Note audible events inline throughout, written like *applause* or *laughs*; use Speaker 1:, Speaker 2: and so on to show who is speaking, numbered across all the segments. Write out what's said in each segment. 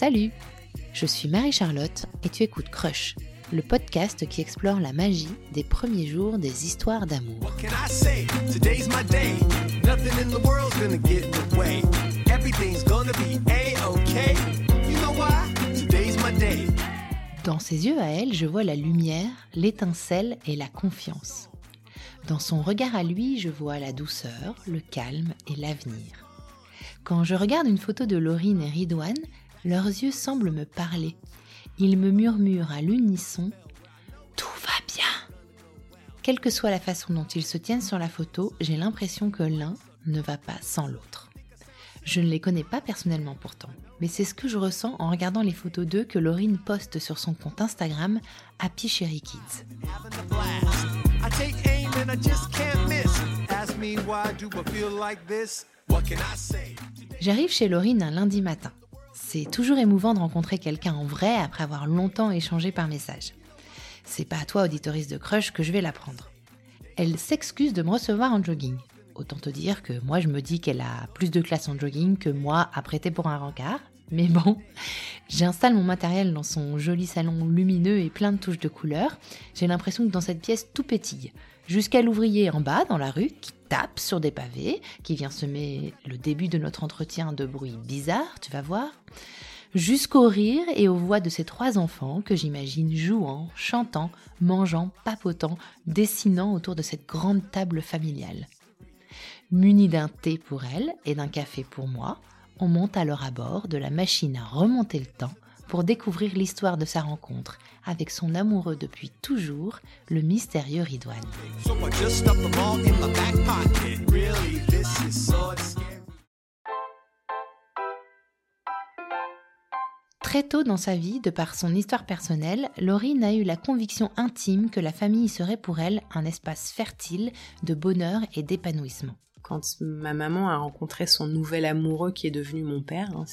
Speaker 1: Salut. Je suis Marie-Charlotte et tu écoutes Crush, le podcast qui explore la magie des premiers jours des histoires d'amour. Dans ses yeux à elle, je vois la lumière, l'étincelle et la confiance. Dans son regard à lui, je vois la douceur, le calme et l'avenir. Quand je regarde une photo de Laurine et Ridouane, leurs yeux semblent me parler. Ils me murmurent à l'unisson Tout va bien Quelle que soit la façon dont ils se tiennent sur la photo, j'ai l'impression que l'un ne va pas sans l'autre. Je ne les connais pas personnellement pourtant, mais c'est ce que je ressens en regardant les photos d'eux que Laurine poste sur son compte Instagram Happy Cherry Kids. J'arrive chez Laurine un lundi matin. C'est toujours émouvant de rencontrer quelqu'un en vrai après avoir longtemps échangé par message. C'est pas à toi, auditoriste de Crush, que je vais l'apprendre. Elle s'excuse de me recevoir en jogging. Autant te dire que moi je me dis qu'elle a plus de classe en jogging que moi à prêter pour un rencard. Mais bon, *laughs* j'installe mon matériel dans son joli salon lumineux et plein de touches de couleurs. J'ai l'impression que dans cette pièce tout pétille. Jusqu'à l'ouvrier en bas dans la rue qui tape sur des pavés, qui vient semer le début de notre entretien de bruits bizarres, tu vas voir. Jusqu'au rire et aux voix de ces trois enfants que j'imagine jouant, chantant, mangeant, papotant, dessinant autour de cette grande table familiale. Muni d'un thé pour elle et d'un café pour moi, on monte alors à bord de la machine à remonter le temps pour découvrir l'histoire de sa rencontre avec son amoureux depuis toujours, le mystérieux
Speaker 2: scary.
Speaker 1: Très tôt dans sa vie, de par son histoire personnelle, Laurine a eu la conviction intime que la famille serait pour elle un espace fertile de bonheur et d'épanouissement.
Speaker 3: Quand ma maman a rencontré son nouvel amoureux qui est devenu mon père, hein,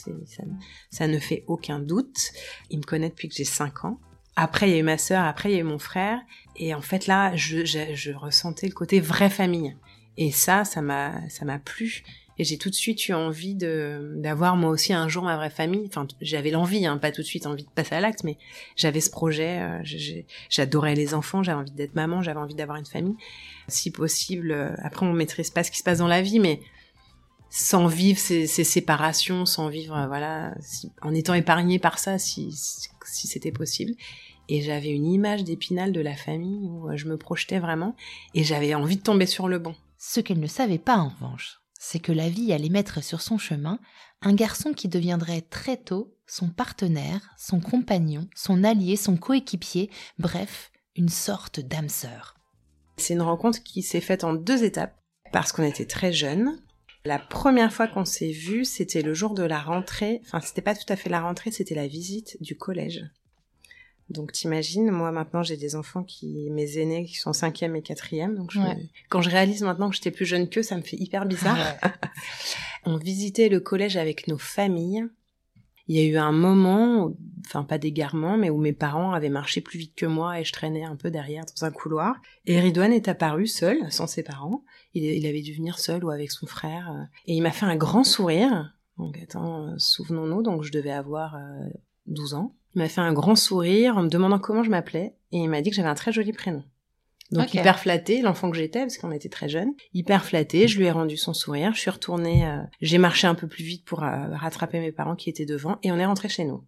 Speaker 3: ça, ne fait aucun doute. Il me connaît depuis que j'ai 5 ans. Après, il y a eu ma sœur, après, il y a eu mon frère. Et en fait, là, je, je, ressentais le côté vraie famille. Et ça, ça m'a plu. Et j'ai tout de suite eu envie de d'avoir moi aussi un jour ma vraie famille. Enfin, j'avais l'envie, hein, pas tout de suite envie de passer à l'acte, mais j'avais ce projet. euh, J'adorais les enfants, j'avais envie d'être maman, j'avais envie d'avoir une famille. Si possible, euh, après on maîtrise pas ce qui se passe dans la vie, mais sans vivre ces, ces séparations, sans vivre, euh, voilà, si- en étant épargné par ça, si, si, c'était possible. Et j'avais une image d'épinal de la famille où je me projetais vraiment, et j'avais envie de tomber sur le banc.
Speaker 1: Ce qu'elle ne savait pas en revanche, c'est que la vie allait mettre sur son chemin un garçon qui deviendrait très tôt son partenaire, son compagnon, son allié, son coéquipier, bref, une sorte d'âme sœur.
Speaker 3: C'est une rencontre qui s'est faite en deux étapes parce qu'on était très jeunes. La première fois qu'on s'est vus, c'était le jour de la rentrée. Enfin, c'était pas tout à fait la rentrée, c'était la visite du collège. Donc t'imagines, moi maintenant j'ai des enfants qui, mes aînés qui sont cinquième et quatrième. Donc je-
Speaker 1: Ouais.
Speaker 3: quand je réalise maintenant que j'étais plus jeune qu'eux, ça me fait hyper bizarre. *laughs* On visitait le collège avec nos familles. Il y a eu un moment, où- enfin pas d'égarement, mais où mes parents avaient marché plus vite que moi et je traînais un peu derrière dans un couloir. Et Ridouane est apparu seul, sans ses parents. Il, il avait dû venir seul ou avec son frère. euh, Et il m'a fait un grand sourire. Donc attends, euh, souvenons-nous, donc je devais avoir euh, 12 ans. Il m'a fait un grand sourire en me demandant comment je m'appelais et il m'a dit que j'avais un très joli prénom. Donc hyper flatté, l'enfant que j'étais, parce qu'on était très jeunes. Hyper flatté, je lui ai rendu son sourire, je suis retournée, euh, j'ai marché un peu plus vite pour euh, rattraper mes parents qui étaient devant et on est rentré chez nous.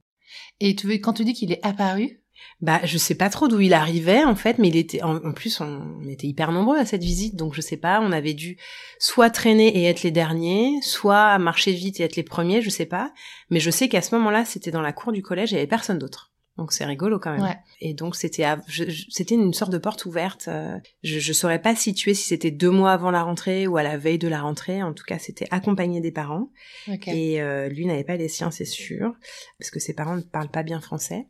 Speaker 1: Et tu veux, quand tu dis qu'il est apparu,
Speaker 3: Bah, je sais pas trop d'où il arrivait en fait, mais il était en, en plus on, on était hyper nombreux à cette visite, donc je sais pas, on avait dû soit traîner et être les derniers, soit marcher vite et être les premiers, je sais pas, mais je sais qu'à ce moment-là, c'était dans la cour du collège, et il y avait personne d'autre. Donc c'est rigolo quand même.
Speaker 1: Ouais.
Speaker 3: Et donc c'était c'était une sorte de porte ouverte. euh, je, je saurais pas situer si c'était deux mois avant la rentrée ou à la veille de la rentrée. En tout cas, c'était accompagné des parents.
Speaker 1: ok,
Speaker 3: Et euh, lui n'avait pas les siens, c'est sûr, parce que ses parents ne parlent pas bien français.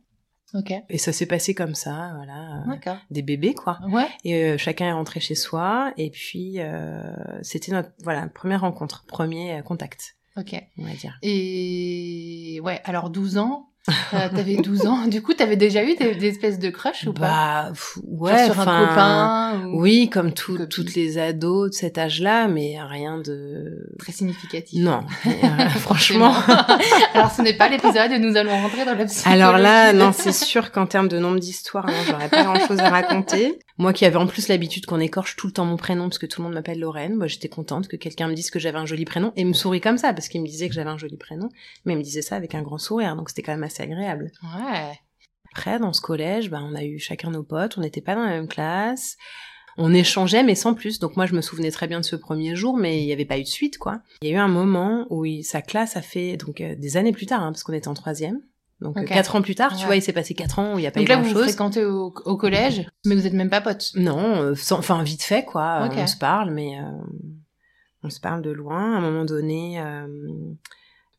Speaker 3: Et ça s'est passé comme ça, voilà, euh, des bébés quoi.
Speaker 1: ouais,
Speaker 3: Et euh, chacun est rentré chez soi. Et puis euh, c'était notre voilà première rencontre, premier euh, contact,
Speaker 1: ok.
Speaker 3: on va dire.
Speaker 1: Et ouais, alors 12 ans, Euh, T'avais 12 ans. Du coup, t'avais déjà eu des, des espèces de crush ou pas?
Speaker 3: Bah,
Speaker 1: Genre
Speaker 3: ouais,
Speaker 1: sur un copain ou...
Speaker 3: Oui, comme tout- toutes les ados de cet âge-là, mais rien de...
Speaker 1: Très significatif.
Speaker 3: Non, *laughs* euh, franchement. *laughs*
Speaker 1: Alors, ce n'est pas l'épisode où nous allons rentrer dans la psychologie.
Speaker 3: Alors là, non, c'est sûr qu'en termes de nombre d'histoires, non, j'aurais pas grand-chose à raconter. Moi qui avais en plus l'habitude qu'on écorche tout le temps mon prénom parce que tout le monde m'appelle Lorraine, moi j'étais contente que quelqu'un me dise que j'avais un joli prénom et me sourit comme ça parce qu'il me disait que j'avais un joli prénom, mais il me disait ça avec un grand sourire, donc c'était quand même assez agréable.
Speaker 1: Ouais.
Speaker 3: Après, dans ce collège, bah, on a eu chacun nos potes, on n'était pas dans la même classe. On échangeait, mais sans plus. Donc moi, je me souvenais très bien de ce premier jour, mais il n'y avait pas eu de suite, quoi. Il y a eu un moment où il- sa classe a fait, donc euh, des années plus tard, hein, parce qu'on était en troisième. Donc euh,
Speaker 1: Ok.
Speaker 3: quatre ans plus tard, tu
Speaker 1: Ouais.
Speaker 3: vois, il s'est passé quatre ans où il n'y a pas
Speaker 1: Donc
Speaker 3: eu
Speaker 1: là, vous vous
Speaker 3: grand-chose.
Speaker 1: fréquentez au, au collège, mais vous êtes même pas potes.
Speaker 3: Non, euh, sans- enfin vite fait, quoi.
Speaker 1: Ok.
Speaker 3: On se parle, mais euh, on se parle de loin. À un moment donné, euh,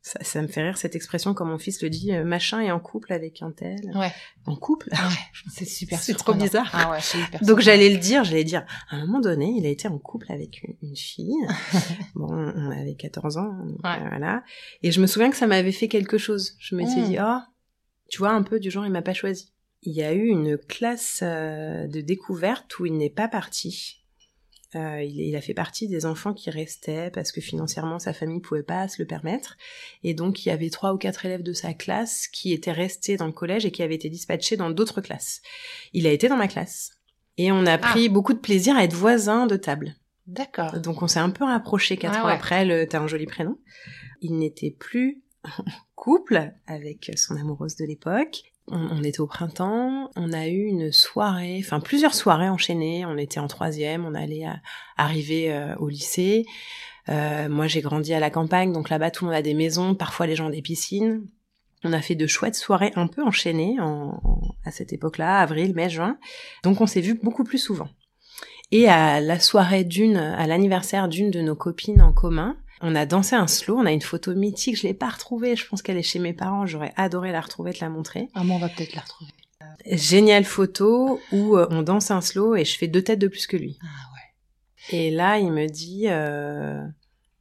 Speaker 3: ça, ça me fait rire cette expression quand mon fils le dit, euh, machin est en couple avec un tel.
Speaker 1: Ouais.
Speaker 3: En couple?
Speaker 1: Ouais. C'est super
Speaker 3: C'est trop bizarre.
Speaker 1: Ah ouais, hyper
Speaker 3: Donc j'allais le dire, j'allais dire, à un moment donné, il a été en couple avec une, une fille. *laughs* bon, on avait 14 ans,
Speaker 1: Ouais.
Speaker 3: euh, voilà. Et je me souviens que ça m'avait fait quelque chose. Je me suis
Speaker 1: Mm.
Speaker 3: dit, oh, tu vois, un peu du genre, il m'a pas choisi. Il y a eu une classe euh, de découverte où il n'est pas parti. Euh, il, il a fait partie des enfants qui restaient parce que financièrement sa famille pouvait pas se le permettre et donc il y avait trois ou quatre élèves de sa classe qui étaient restés dans le collège et qui avaient été dispatchés dans d'autres classes. Il a été dans ma classe et on a pris beaucoup de plaisir à être voisins de table.
Speaker 1: D'accord.
Speaker 3: Donc on s'est un peu rapprochés quatre
Speaker 1: Ah
Speaker 3: ans
Speaker 1: ouais.
Speaker 3: après. Le, t'as un joli prénom. Il n'était plus *laughs* en couple avec son amoureuse de l'époque. On, était au printemps. On a eu une soirée, enfin plusieurs soirées enchaînées. On était en troisième. On allait arriver euh, au lycée. Euh, moi j'ai grandi à la campagne, donc là-bas tout le monde a des maisons. Parfois les gens ont des piscines. On a fait de chouettes soirées un peu enchaînées en, en- à cette époque-là, avril, mai, juin. Donc on s'est vu beaucoup plus souvent. Et à la soirée d'une, à l'anniversaire d'une de nos copines en commun, on a dansé un slow, on a une photo mythique, je l'ai pas retrouvée, je pense qu'elle est chez mes parents, j'aurais adoré la retrouver, te la montrer.
Speaker 1: Ah, bon, on va peut-être la retrouver.
Speaker 3: Géniale photo où euh, on danse un slow et je fais deux têtes de plus que lui.
Speaker 1: Ah ouais.
Speaker 3: Et là, il me dit, euh,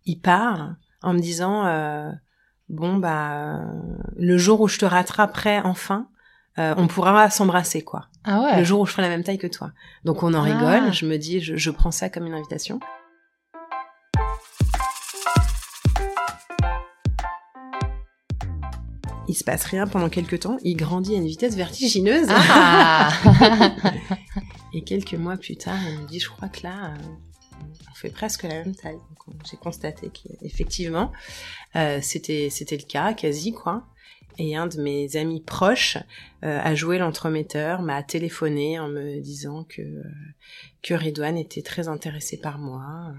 Speaker 3: il part en me disant, euh, bon bah, le jour où je te rattraperai enfin, euh, on pourra s'embrasser quoi.
Speaker 1: Ah ouais.
Speaker 3: Le jour où je ferai la même taille que toi. Donc on en
Speaker 1: Ah.
Speaker 3: rigole. Je me dis, je, je prends ça comme une invitation. Il se passe rien pendant quelques temps. Il grandit à une vitesse vertigineuse.
Speaker 1: Ah *laughs*
Speaker 3: Et quelques mois plus tard, il me dit, je crois que là, euh, on fait presque la même taille. J'ai constaté qu'effectivement, euh, c'était c'était le cas, quasi quoi. Et un de mes amis proches euh, a joué l'entremetteur, m'a téléphoné en me disant que euh, que était très intéressé par moi.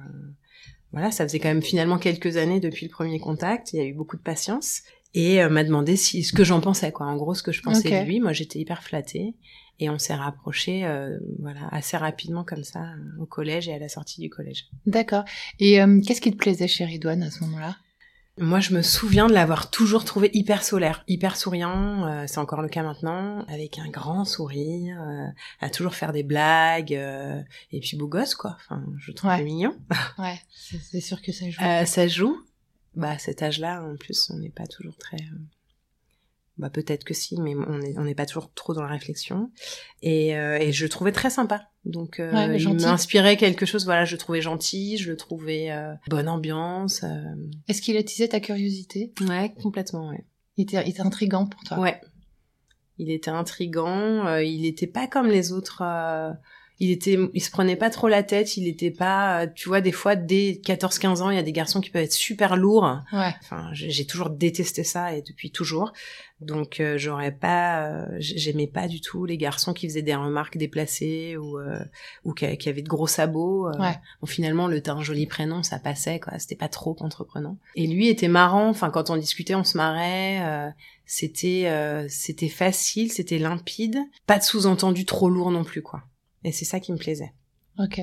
Speaker 3: Voilà, ça faisait quand même finalement quelques années depuis le premier contact. Il y a eu beaucoup de patience et euh, m'a demandé si ce que j'en pensais quoi. En gros, ce que je pensais
Speaker 1: Ok.
Speaker 3: de lui. Moi, j'étais hyper flattée et on s'est rapprochés, euh, voilà, assez rapidement comme ça au collège et à la sortie du collège.
Speaker 1: D'accord. Et euh, qu'est-ce qui te plaisait chez Ridwan à ce moment-là?
Speaker 3: Moi, je me souviens de l'avoir toujours trouvé hyper solaire, hyper souriant. euh, c'est encore le cas maintenant, avec un grand sourire, euh, à toujours faire des blagues, euh, et puis beau gosse quoi. Enfin, je trouve
Speaker 1: Ouais.
Speaker 3: mignon.
Speaker 1: Ouais, c'est c'est sûr que ça joue.
Speaker 3: Euh, ça joue. Bah, à cet âge-là, en plus, on n'est pas toujours très. euh, Bah, peut-être que si, mais on n'est on pas toujours trop dans la réflexion. Et, euh, et je le trouvais très sympa. Donc, euh,
Speaker 1: Ouais,
Speaker 3: il m'inspirait quelque chose. Voilà, je le trouvais gentil, je le trouvais euh, bonne ambiance.
Speaker 1: Est-ce qu'il attisait ta curiosité?
Speaker 3: Ouais, complètement, ouais.
Speaker 1: il était, il était intriguant pour toi?
Speaker 3: Ouais. Il était intrigant, il était pas comme les autres. Il était, il se prenait pas trop la tête, il était pas, euh, tu vois, des fois dès 14-15 ans, il y a des garçons qui peuvent être super lourds.
Speaker 1: Ouais.
Speaker 3: Enfin, j'ai toujours détesté ça et depuis toujours. Donc euh, j'aurais pas, euh, j'aimais pas du tout les garçons qui faisaient des remarques déplacées ou euh, ou qui, qui avaient de gros sabots.
Speaker 1: Ouais.
Speaker 3: Bon, finalement, le t'as un joli prénom, ça passait quoi. C'était pas trop entreprenant. Et lui était marrant. Enfin, quand on discutait, on se marrait. euh, c'était euh, c'était facile, c'était limpide. Pas de sous-entendu trop lourd non plus quoi. Et c'est ça qui me plaisait.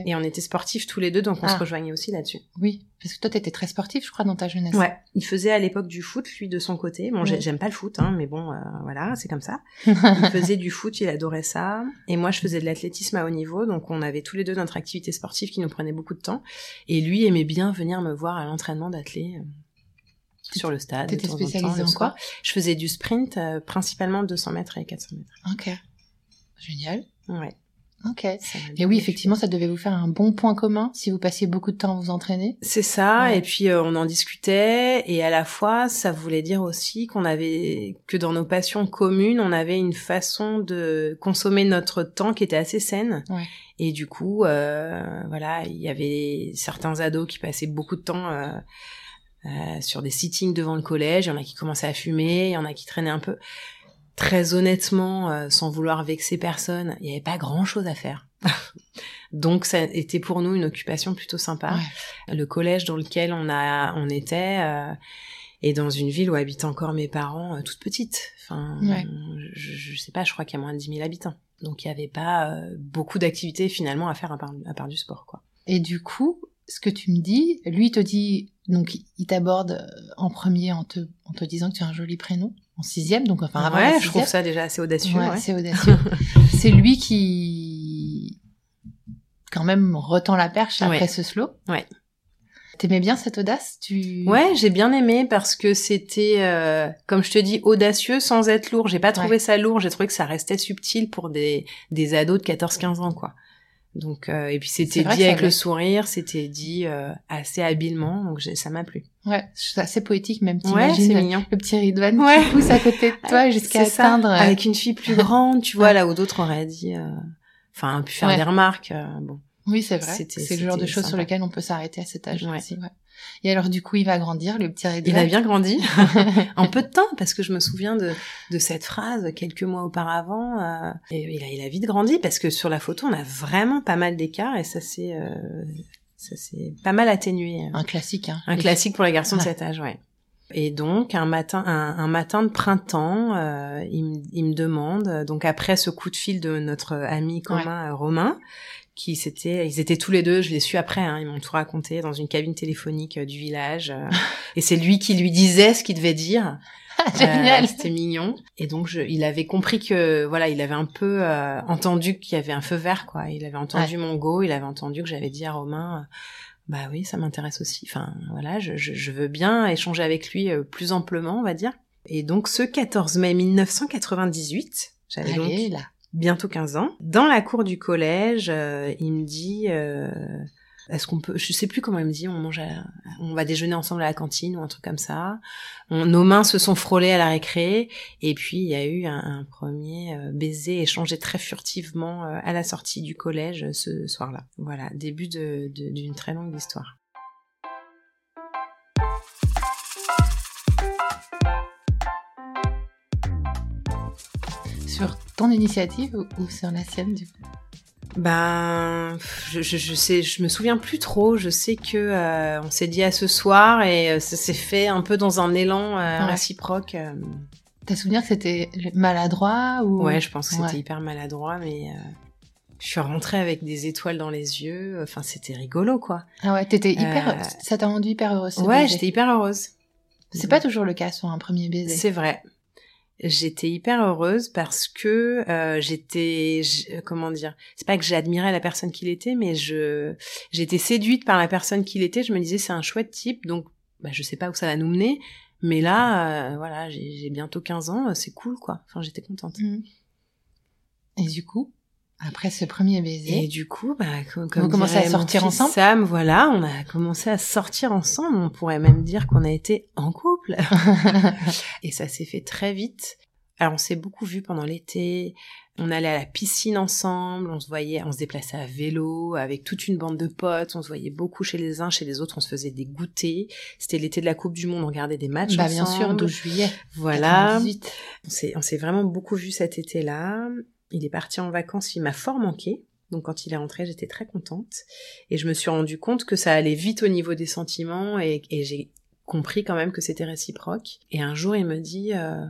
Speaker 3: Et on était sportifs tous les deux, donc on
Speaker 1: Ah.
Speaker 3: se rejoignait aussi là-dessus.
Speaker 1: Oui, parce que toi, t'étais très sportif, je crois, dans ta jeunesse.
Speaker 3: Ouais, il faisait à l'époque du foot, lui de son côté. Bon,
Speaker 1: Ouais.
Speaker 3: j'aime pas le foot, hein, mais bon, euh, voilà, c'est comme ça. *laughs* Il faisait du foot, il adorait ça. Et moi, je faisais de l'athlétisme à haut niveau, donc on avait tous les deux notre activité sportive qui nous prenait beaucoup de temps. Et lui aimait bien venir me voir à l'entraînement d'athlé. sur le stade. de
Speaker 4: T'étais
Speaker 3: en temps,
Speaker 4: spécialisée en
Speaker 3: soir.
Speaker 4: quoi?
Speaker 3: Je faisais du sprint, euh, principalement 200 mètres et 400 mètres.
Speaker 4: Ok. Génial.
Speaker 3: Ouais.
Speaker 4: Ok. Et oui, effectivement, ça devait vous faire un bon point commun si vous passiez beaucoup de temps à vous entraîner.
Speaker 3: C'est ça,
Speaker 4: Ouais.
Speaker 3: et puis euh, on en discutait, et à la fois, ça voulait dire aussi qu'on avait, que dans nos passions communes, on avait une façon de consommer notre temps qui était assez saine.
Speaker 4: Ouais.
Speaker 3: Et du coup, euh, voilà, il y avait certains ados qui passaient beaucoup de temps euh, sur des sittings devant le collège, il y en a qui commençaient à fumer, il y en a qui traînaient un peu. Très honnêtement, euh, sans vouloir vexer personne, il n'y avait pas grand-chose à faire. *laughs* Donc ça était pour nous une occupation plutôt sympa. Le collège dans lequel on a on était euh, et dans une ville où habitent encore mes parents euh, toute petite enfin
Speaker 4: Ouais.
Speaker 3: je, je sais pas je crois qu'il y a moins de 10 000 habitants. Donc il y avait pas euh, beaucoup d'activités finalement à faire à part, à part du sport quoi.
Speaker 4: Et du coup, ce que tu me dis, lui te dit, donc il t'aborde euh, en premier en te, en te disant que tu as un joli prénom, en sixième, donc enfin avant la
Speaker 3: ouais je
Speaker 4: sixième.
Speaker 3: trouve ça déjà assez audacieux
Speaker 4: Ouais,
Speaker 3: ouais.
Speaker 4: c'est *laughs* audacieux. c'est lui qui, quand même, retend la perche après
Speaker 3: Ouais.
Speaker 4: ce slow.
Speaker 3: Ouais.
Speaker 4: T'aimais bien cette audace? Tu...
Speaker 3: Ouais, j'ai bien aimé parce que c'était, euh, comme je te dis, audacieux sans être lourd. J'ai pas trouvé ça lourd, j'ai trouvé que ça restait subtil pour des, des ados de 14-15 ans, quoi. Donc, euh, et puis c'était dit avec le sourire, c'était dit euh, assez habilement, donc ça m'a plu.
Speaker 4: Ouais, c'est assez poétique même.
Speaker 3: Ouais, c'est mignon.
Speaker 4: le petit Ridwan
Speaker 3: Ouais.
Speaker 4: qui pousse à côté de *laughs* toi jusqu'à
Speaker 3: ça,
Speaker 4: atteindre. euh,
Speaker 3: Avec une fille plus *laughs* grande, tu vois, là où d'autres auraient dit, euh, enfin, pu faire
Speaker 4: Ouais.
Speaker 3: des remarques. euh, bon.
Speaker 4: Oui, c'est vrai. C'est le genre de choses sur lesquelles on peut s'arrêter à cet âge
Speaker 3: Ouais.
Speaker 4: aussi. Ouais. Et alors du coup, il va grandir, le petit Ridwan.
Speaker 3: Il a bien grandi *laughs* en peu de temps parce que je me souviens de, de cette phrase quelques mois auparavant. euh, et il a, il a vite grandi parce que sur la photo on a vraiment pas mal d'écart et ça s'est euh, ça s'est pas mal atténué.
Speaker 4: Un classique. Hein.
Speaker 3: Un
Speaker 4: Les-
Speaker 3: classique pour les garçons de cet âge, ouais. Et donc un matin, un, un matin de printemps, euh, il, me- il me demande donc après ce coup de fil de notre ami commun Romain, qui s'était, ils étaient tous les deux, je l'ai su après, hein, ils m'ont tout raconté dans une cabine téléphonique euh, du village, euh, et c'est lui qui lui disait ce qu'il devait dire. *laughs*
Speaker 4: Génial.
Speaker 3: Euh, C'était mignon. Et donc, je, il avait compris que, voilà, il avait un peu euh, entendu qu'il y avait un feu vert, quoi. Il avait entendu mon go, il avait entendu que j'avais dit à Romain, euh, bah oui, ça m'intéresse aussi. Enfin, voilà, je, je, je veux bien échanger avec lui euh, plus amplement, on va dire. Et donc, ce 14 mai 1998, j'avais donc
Speaker 4: là.
Speaker 3: Bientôt 15 ans. Dans la cour du collège, euh, il me dit euh, est-ce qu'on peut je sais plus comment il me dit on mange on va déjeuner ensemble à la cantine ou un truc comme ça. Nos mains se sont frôlées à la récré et puis il y a eu un, premier euh, baiser échangé très furtivement à la sortie du collège ce soir-là. Voilà, début de- de- d'une très longue histoire.
Speaker 4: Sur ton initiative ou, ou sur la sienne du coup
Speaker 3: Ben, je, je, je sais, je me souviens plus trop. Je sais que euh, on s'est dit à ce soir et euh, ça s'est fait un peu dans un élan euh,
Speaker 4: Ouais.
Speaker 3: réciproque.
Speaker 4: T'as souvenir que c'était maladroit ou
Speaker 3: Ouais, je pense que c'était
Speaker 4: Ouais.
Speaker 3: hyper maladroit, mais je suis rentrée avec des étoiles dans les yeux. Enfin, c'était rigolo, quoi.
Speaker 4: Ah ouais, t'étais hyper. Ça t'a rendu hyper heureuse.
Speaker 3: ouais, j'étais hyper heureuse.
Speaker 4: C'est pas toujours le cas sur un premier baiser.
Speaker 3: C'est vrai. J'étais hyper heureuse parce que euh, j'étais, euh, comment dire, c'est pas que j'admirais la personne qu'il était, mais je j'étais séduite par la personne qu'il était. Je me disais c'est un chouette type, donc bah, je sais pas où ça va nous mener, mais là, euh, voilà, j'ai bientôt 15 ans, euh, c'est cool quoi. Enfin, j'étais contente.
Speaker 4: Mhm. Et du coup, après ce premier baiser,
Speaker 3: Et du coup, bah, comme, comme
Speaker 4: Vous commencez à sortir ensemble
Speaker 3: Sam, voilà, on a commencé à sortir ensemble. On pourrait même dire qu'on a été en couple. *laughs* Et ça s'est fait très vite. Alors, on s'est beaucoup vu pendant l'été. On allait à la piscine ensemble. On se voyait, on se déplaçait à vélo avec toute une bande de potes. On se voyait beaucoup chez les uns, chez les autres. On se faisait des goûters. C'était l'été de la Coupe du Monde. On regardait des matchs
Speaker 4: bah bien sûr,
Speaker 3: ensemble.
Speaker 4: 12 juillet.
Speaker 3: Voilà.
Speaker 4: 98.
Speaker 3: On s'est, on s'est vraiment beaucoup vu cet été-là. Il est parti en vacances, il m'a fort manqué. Donc quand il est rentré, j'étais très contente. Et je me suis rendu compte que ça allait vite au niveau des sentiments et, et j'ai compris quand même que c'était réciproque. Et un jour, il me dit, euh,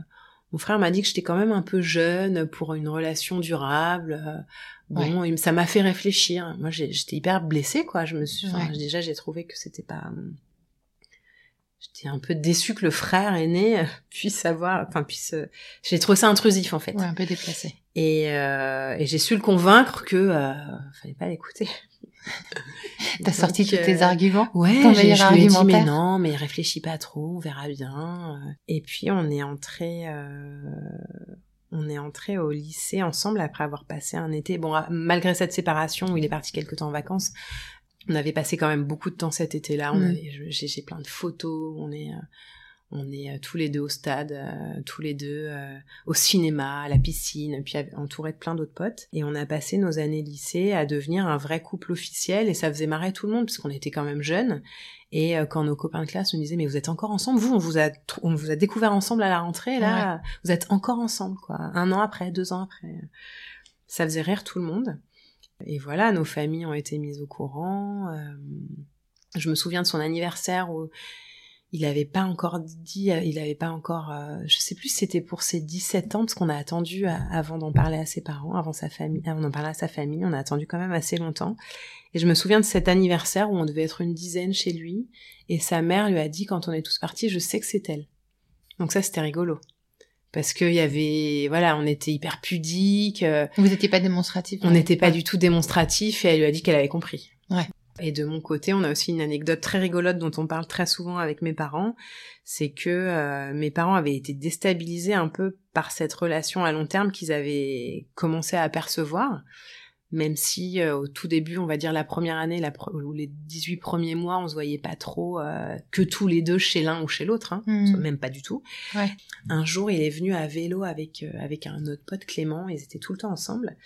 Speaker 3: mon frère m'a dit que j'étais quand même un peu jeune pour une relation durable. Euh, Bon, ça m'a fait réfléchir. Moi, j'étais hyper blessée, quoi. Je me suis,
Speaker 4: Ouais.
Speaker 3: déjà, j'ai trouvé que c'était pas. J'étais un peu déçue que le frère aîné euh, puisse avoir, enfin puisse. euh, J'ai trouvé ça intrusif en fait.
Speaker 4: Ouais, un peu déplacé.
Speaker 3: Et, euh, et j'ai su le convaincre que euh, fallait pas l'écouter. *laughs*
Speaker 4: T'as sorti tous tes
Speaker 3: euh,
Speaker 4: arguments
Speaker 3: Ouais,
Speaker 4: Ton
Speaker 3: j'ai-
Speaker 4: meilleur
Speaker 3: je lui ai dit, mais non, mais réfléchis pas trop, on verra bien. Et puis on est entré, euh, on est entré au lycée ensemble après avoir passé un été. Bon, ah, malgré cette séparation où il est parti quelque temps en vacances, on avait passé quand même beaucoup de temps cet été-là. On
Speaker 4: Mm.
Speaker 3: avait- J'ai j'ai plein de photos. On est, euh, on est euh, tous les deux au stade, euh, tous les deux euh, au cinéma, à la piscine, puis av- entouré de plein d'autres potes. Et on a passé nos années lycée à devenir un vrai couple officiel. Et ça faisait marrer tout le monde parce qu'on était quand même jeunes. Et euh, quand nos copains de classe nous disaient mais vous êtes encore ensemble, vous on vous a on vous a découvert ensemble à la rentrée là, vous êtes encore ensemble quoi, un an après, deux ans après. Ça faisait rire tout le monde. Et voilà, nos familles ont été mises au courant. je me souviens de son anniversaire où il avait pas encore dit, euh, il avait pas encore, euh, je sais plus si c'était pour ses 17 ans, parce qu'on a attendu à- avant d'en parler à ses parents, avant sa famille, avant d'en parler à sa famille, on a attendu quand même assez longtemps. Et je me souviens de cet anniversaire où on devait être une dizaine chez lui, et sa mère lui a dit quand on est tous partis, je sais que c'est elle. Donc ça, c'était rigolo. Parce qu'il y avait, voilà, on était hyper pudiques, euh,
Speaker 4: Vous n'étiez pas démonstratif
Speaker 3: on n'était pas du tout démonstratif et elle lui a dit qu'elle avait compris.
Speaker 4: Ouais.
Speaker 3: Et de mon côté, on a aussi une anecdote très rigolote dont on parle très souvent avec mes parents, c'est que euh, mes parents avaient été déstabilisés un peu par cette relation à long terme qu'ils avaient commencé à apercevoir, même si euh, au tout début, on va dire la première année, la pro- ou les 18 premiers mois, on se voyait pas trop euh, que tous les deux chez l'un ou chez l'autre, hein,
Speaker 4: Mhm.
Speaker 3: même pas du tout.
Speaker 4: Ouais.
Speaker 3: Un jour, il est venu à vélo avec avec un autre pote Clément, ils étaient tout le temps ensemble.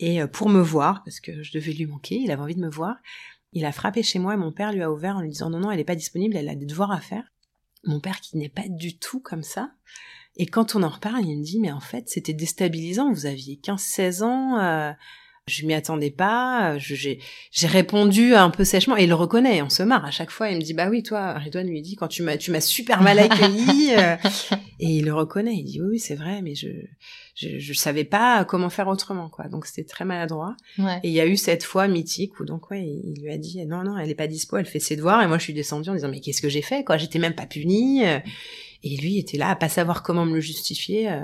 Speaker 3: Et pour me voir, parce que je devais lui manquer, il avait envie de me voir, il a frappé chez moi et mon père lui a ouvert en lui disant non, non, elle n'est pas disponible, elle a des devoirs à faire. Mon père qui n'est pas du tout comme ça. Et quand on en reparle, il me dit mais en fait c'était déstabilisant, vous aviez 15-16 ans, euh, je m'y attendais pas, euh, j'ai répondu un peu sèchement et il le reconnaît, on se marre à chaque fois, il me dit bah oui toi, Redouane lui dit quand tu m'as tu m'as super mal accueilli euh, *laughs* et il le reconnaît, il dit oui, oui c'est vrai mais je, je je savais pas comment faire autrement quoi. Donc c'était très maladroit.
Speaker 4: Ouais.
Speaker 3: Et il y a eu cette fois mythique où donc ouais, il lui a dit non non, elle est pas dispo, elle fait ses devoirs et moi je suis descendue en disant mais qu'est-ce que j'ai fait quoi, j'étais même pas punie. Et lui était là à pas savoir comment me le justifier. euh,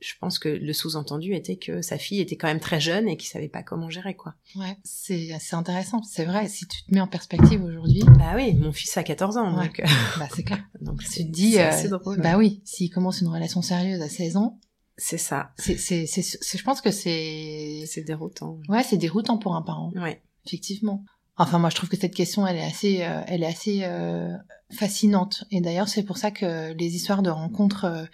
Speaker 3: je pense que le sous-entendu était que sa fille était quand même très jeune et qu'il savait pas comment gérer quoi.
Speaker 4: Ouais, c'est c'est intéressant, c'est vrai. Si tu te mets en perspective aujourd'hui,
Speaker 3: Bah oui, mon fils a 14 ans
Speaker 4: Ouais.
Speaker 3: donc, euh, *laughs*
Speaker 4: bah c'est clair. *laughs*
Speaker 3: donc
Speaker 4: Tu te dis, euh,
Speaker 3: drôle.
Speaker 4: bah oui, s'il commence une relation sérieuse à 16 ans,
Speaker 3: C'est ça,
Speaker 4: c'est, c'est, c'est- je pense que c'est,
Speaker 3: c'est déroutant.
Speaker 4: ouais, c'est déroutant pour un parent,
Speaker 3: Ouais.
Speaker 4: effectivement. Enfin, moi, je trouve que cette question, elle est assez, euh, elle est assez euh, fascinante. Et d'ailleurs, c'est pour ça que les histoires de rencontres euh,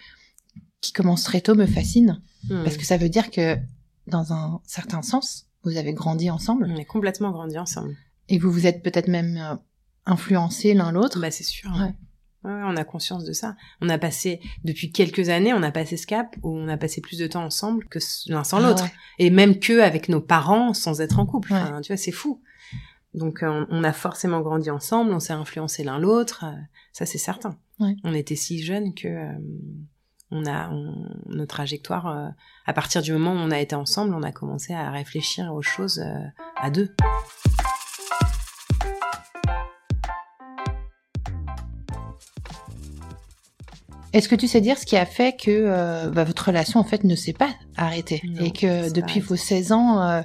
Speaker 4: qui commencent très tôt me fascinent,
Speaker 3: Hmm.
Speaker 4: parce que ça veut dire que, dans un certain sens, vous avez grandi ensemble
Speaker 3: on est complètement grandi ensemble.
Speaker 4: et vous vous êtes peut-être même influencés l'un l'autre.
Speaker 3: Bah c'est sûr.
Speaker 4: Ouais.
Speaker 3: Ouais, on a conscience de ça. On a passé, depuis quelques années, on a passé ce cap où on a passé plus de temps ensemble que l'un sans
Speaker 4: Ah
Speaker 3: l'autre.
Speaker 4: ouais.
Speaker 3: Et même que avec nos parents sans être en couple. Enfin, tu vois, c'est fou. Donc euh, on, a forcément grandi ensemble, on s'est influencé l'un l'autre, euh, ça c'est certain.
Speaker 4: Ouais.
Speaker 3: On était si jeunes que euh, on a on- nos trajectoires, euh, à partir du moment où on a été ensemble, on a commencé à réfléchir aux choses euh, à deux.
Speaker 4: Est-ce que tu sais dire ce qui a fait que euh, bah, votre relation en fait ne s'est pas arrêtée
Speaker 3: Non,
Speaker 4: et que depuis vos 16 ans, euh,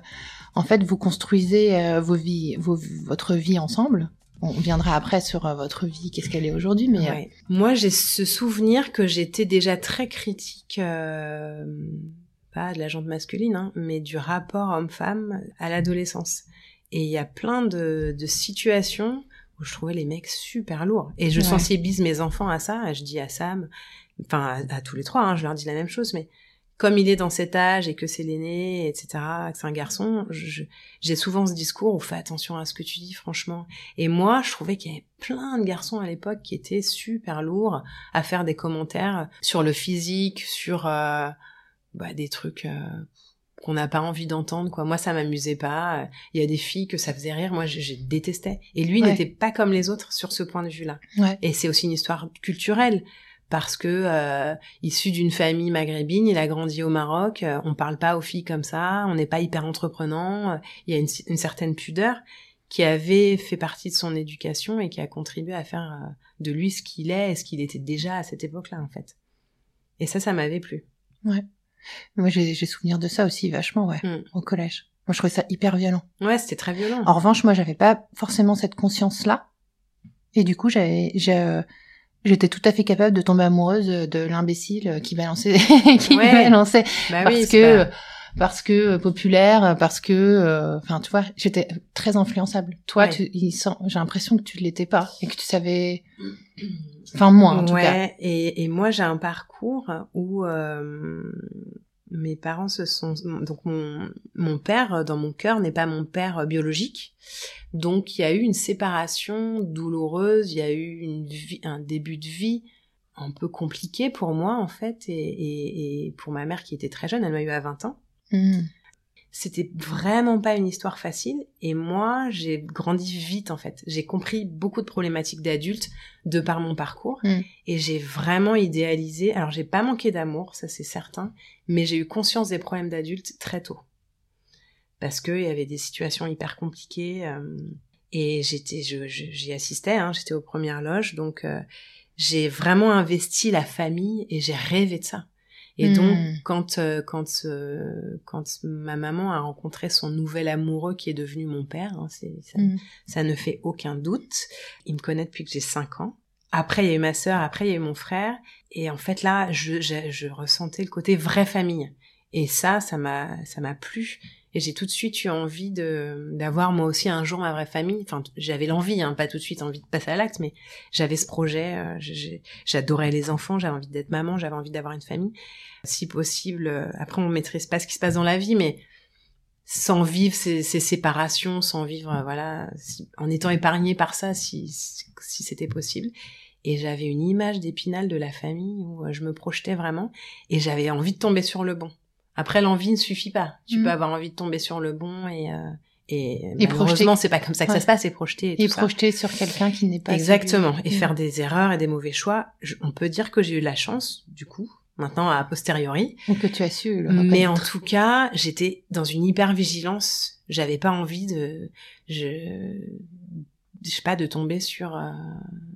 Speaker 4: en fait, vous construisez euh, vos vies, vos, votre vie ensemble On viendra après sur euh, votre vie, qu'est-ce qu'elle est aujourd'hui, mais
Speaker 3: Ouais. Moi, j'ai ce souvenir que j'étais déjà très critique, euh, pas de la jante masculine, hein, mais du rapport homme-femme à l'adolescence. Et il y a plein de, de situations où je trouvais les mecs super lourds. Et je
Speaker 4: Ouais.
Speaker 3: sensibilise mes enfants à ça. Je dis à Sam, enfin à, à tous les trois, hein, je leur dis la même chose, mais comme il est dans cet âge et que c'est l'aîné, etc., que c'est un garçon, j'ai souvent ce discours où fais attention à ce que tu dis, franchement. Et moi, je trouvais qu'il y avait plein de garçons à l'époque qui étaient super lourds à faire des commentaires sur le physique, sur euh, bah, des trucs euh, qu'on n'a pas envie d'entendre. Quoi. Moi, ça m'amusait pas. Il y a des filles que ça faisait rire. Moi, je, je détestais. Et lui
Speaker 4: Ouais.
Speaker 3: n'était pas comme les autres sur ce point de vue-là.
Speaker 4: Ouais.
Speaker 3: Et c'est aussi une histoire culturelle. Parce que euh, issu d'une famille maghrébine, il a grandi au Maroc. euh, on parle pas aux filles comme ça. On n'est pas hyper entreprenant. euh, Il y a une, une certaine pudeur qui avait fait partie de son éducation et qui a contribué à faire de lui ce qu'il est et ce qu'il était déjà à cette époque-là, en fait. Et ça, ça m'avait plu.
Speaker 4: moi j'ai souvenir de ça aussi vachement, ouais,
Speaker 3: Mm.
Speaker 4: au collège. Moi, je trouvais ça hyper violent.
Speaker 3: Ouais, c'était très violent.
Speaker 4: En revanche, moi, j'avais pas forcément cette conscience-là. Et du coup, j'avais, j'ai, j'étais tout à fait capable de tomber amoureuse de l'imbécile qui balançait, *laughs* qui
Speaker 3: Ouais.
Speaker 4: balançait
Speaker 3: bah
Speaker 4: parce
Speaker 3: oui,
Speaker 4: que
Speaker 3: pas-
Speaker 4: parce que euh, populaire, parce que, euh, enfin, tu vois, j'étais très influençable. Toi,
Speaker 3: Ouais.
Speaker 4: tu, j'ai l'impression que tu l'étais pas et que tu savais. Enfin, moi, en tout cas.
Speaker 3: Et, et moi j'ai un parcours où euh, mes parents se sont donc mon mon père euh, dans mon cœur n'est pas mon père euh, biologique, donc il y a eu une séparation douloureuse, il y a eu une vie, un début de vie un peu compliqué pour moi en fait et, et, pour ma mère qui était très jeune, elle m'a eu à 20 ans.
Speaker 4: Hmm.
Speaker 3: C'était vraiment pas une histoire facile et moi j'ai grandi vite en fait. J'ai compris beaucoup de problématiques d'adultes de par mon parcours
Speaker 4: Mm.
Speaker 3: et j'ai vraiment idéalisé. Alors j'ai pas manqué d'amour, ça c'est certain, mais j'ai eu conscience des problèmes d'adultes très tôt parce que il y avait des situations hyper compliquées euh, et j'étais, j'y assistais, hein, j'étais aux premières loges donc euh, j'ai vraiment investi la famille et j'ai rêvé de ça. Et donc, quand euh, quand euh, quand ma maman a rencontré son nouvel amoureux qui est devenu mon père, hein, c'est ça, ça ne fait aucun doute. Il me connaît depuis que j'ai 5 ans. Après, il y a eu ma sœur, après, il y a eu mon frère. Et en fait, là, je, je, je ressentais le côté vraie famille. Et ça, ça m'a, ça m'a plu. Et j'ai tout de suite eu envie de, d'avoir moi aussi un jour ma vraie famille. Enfin, j'avais l'envie, hein, pas tout de suite envie de passer à l'acte, mais j'avais ce projet. euh, j'adorais les enfants, j'avais envie d'être maman, j'avais envie d'avoir une famille. Si possible, euh, après, on maîtrise pas ce qui se passe dans la vie, mais sans vivre ces, séparations, sans vivre, euh, voilà, si- en étant épargné par ça, si, si, si c'était possible. Et j'avais une image d'épinal de la famille où je me projetais vraiment et j'avais envie de tomber sur le bon. Après, l'envie ne suffit pas. Tu peux avoir envie de tomber sur le bon et, euh, et,
Speaker 4: Et
Speaker 3: malheureusement, c'est pas comme ça que
Speaker 4: Ouais.
Speaker 3: ça se passe, et projeter et,
Speaker 4: projeter sur quelqu'un qui n'est pas.
Speaker 3: Exactement.
Speaker 4: celui-
Speaker 3: Et
Speaker 4: Mm.
Speaker 3: faire des erreurs et des mauvais choix. Je- on peut dire que j'ai eu de la chance, du coup, maintenant a posteriori.
Speaker 4: Ou que tu as su le
Speaker 3: Mais en tout cas, j'étais dans une hyper vigilance. J'avais pas envie de, je, je sais pas, de tomber sur euh,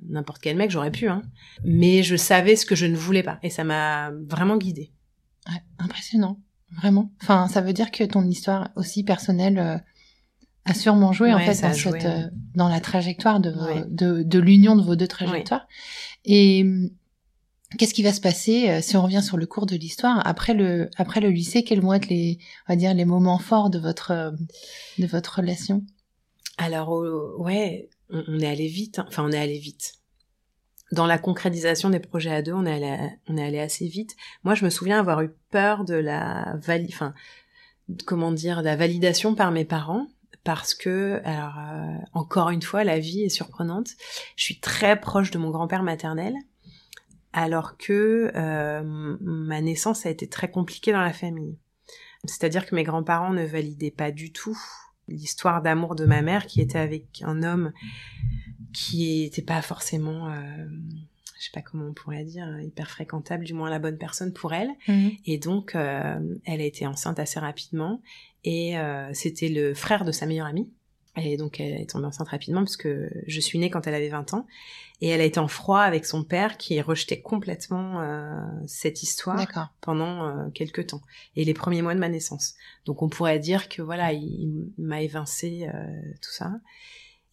Speaker 3: n'importe quel mec. J'aurais pu, hein. Mais je savais ce que je ne voulais pas, et ça m'a vraiment guidée.
Speaker 4: Ouais, impressionnant, vraiment. Enfin, ça veut dire que ton histoire aussi personnelle euh, a sûrement joué en fait dans,
Speaker 3: joué,
Speaker 4: cette, euh, dans la trajectoire de,
Speaker 3: Ouais.
Speaker 4: de, de l'union de vos deux trajectoires. Et hum, qu'est-ce qui va se passer euh, si on revient sur le cours de l'histoire? Après le après le lycée Quels vont être les on va dire les moments forts de votre de votre relation?
Speaker 3: Alors, euh, ouais, on, on est allé vite. hein. Enfin, on est allé vite. Dans la concrétisation des projets à deux, on est allé, assez vite. Moi, je me souviens avoir eu peur de la vali, enfin, comment dire, la validation par mes parents. Parce que, alors, euh, encore une fois, la vie est surprenante. Je suis très proche de mon grand-père maternel, alors que euh, ma naissance a été très compliquée dans la famille. C'est-à-dire que mes grands-parents ne validaient pas du tout l'histoire d'amour de ma mère qui était avec un homme qui était pas forcément, euh, je sais pas comment on pourrait dire, hyper fréquentable, du moins la bonne personne pour elle. Et donc, euh, elle a été enceinte assez rapidement. Et euh, c'était le frère de sa meilleure amie. Et donc, elle est tombée enceinte rapidement parce que je suis née quand elle avait 20 ans. Et elle a été en froid avec son père qui rejetait complètement euh, cette histoire pendant euh, quelques temps et les premiers mois de ma naissance. Donc on pourrait dire que voilà, il, il m'a évincé euh, tout ça.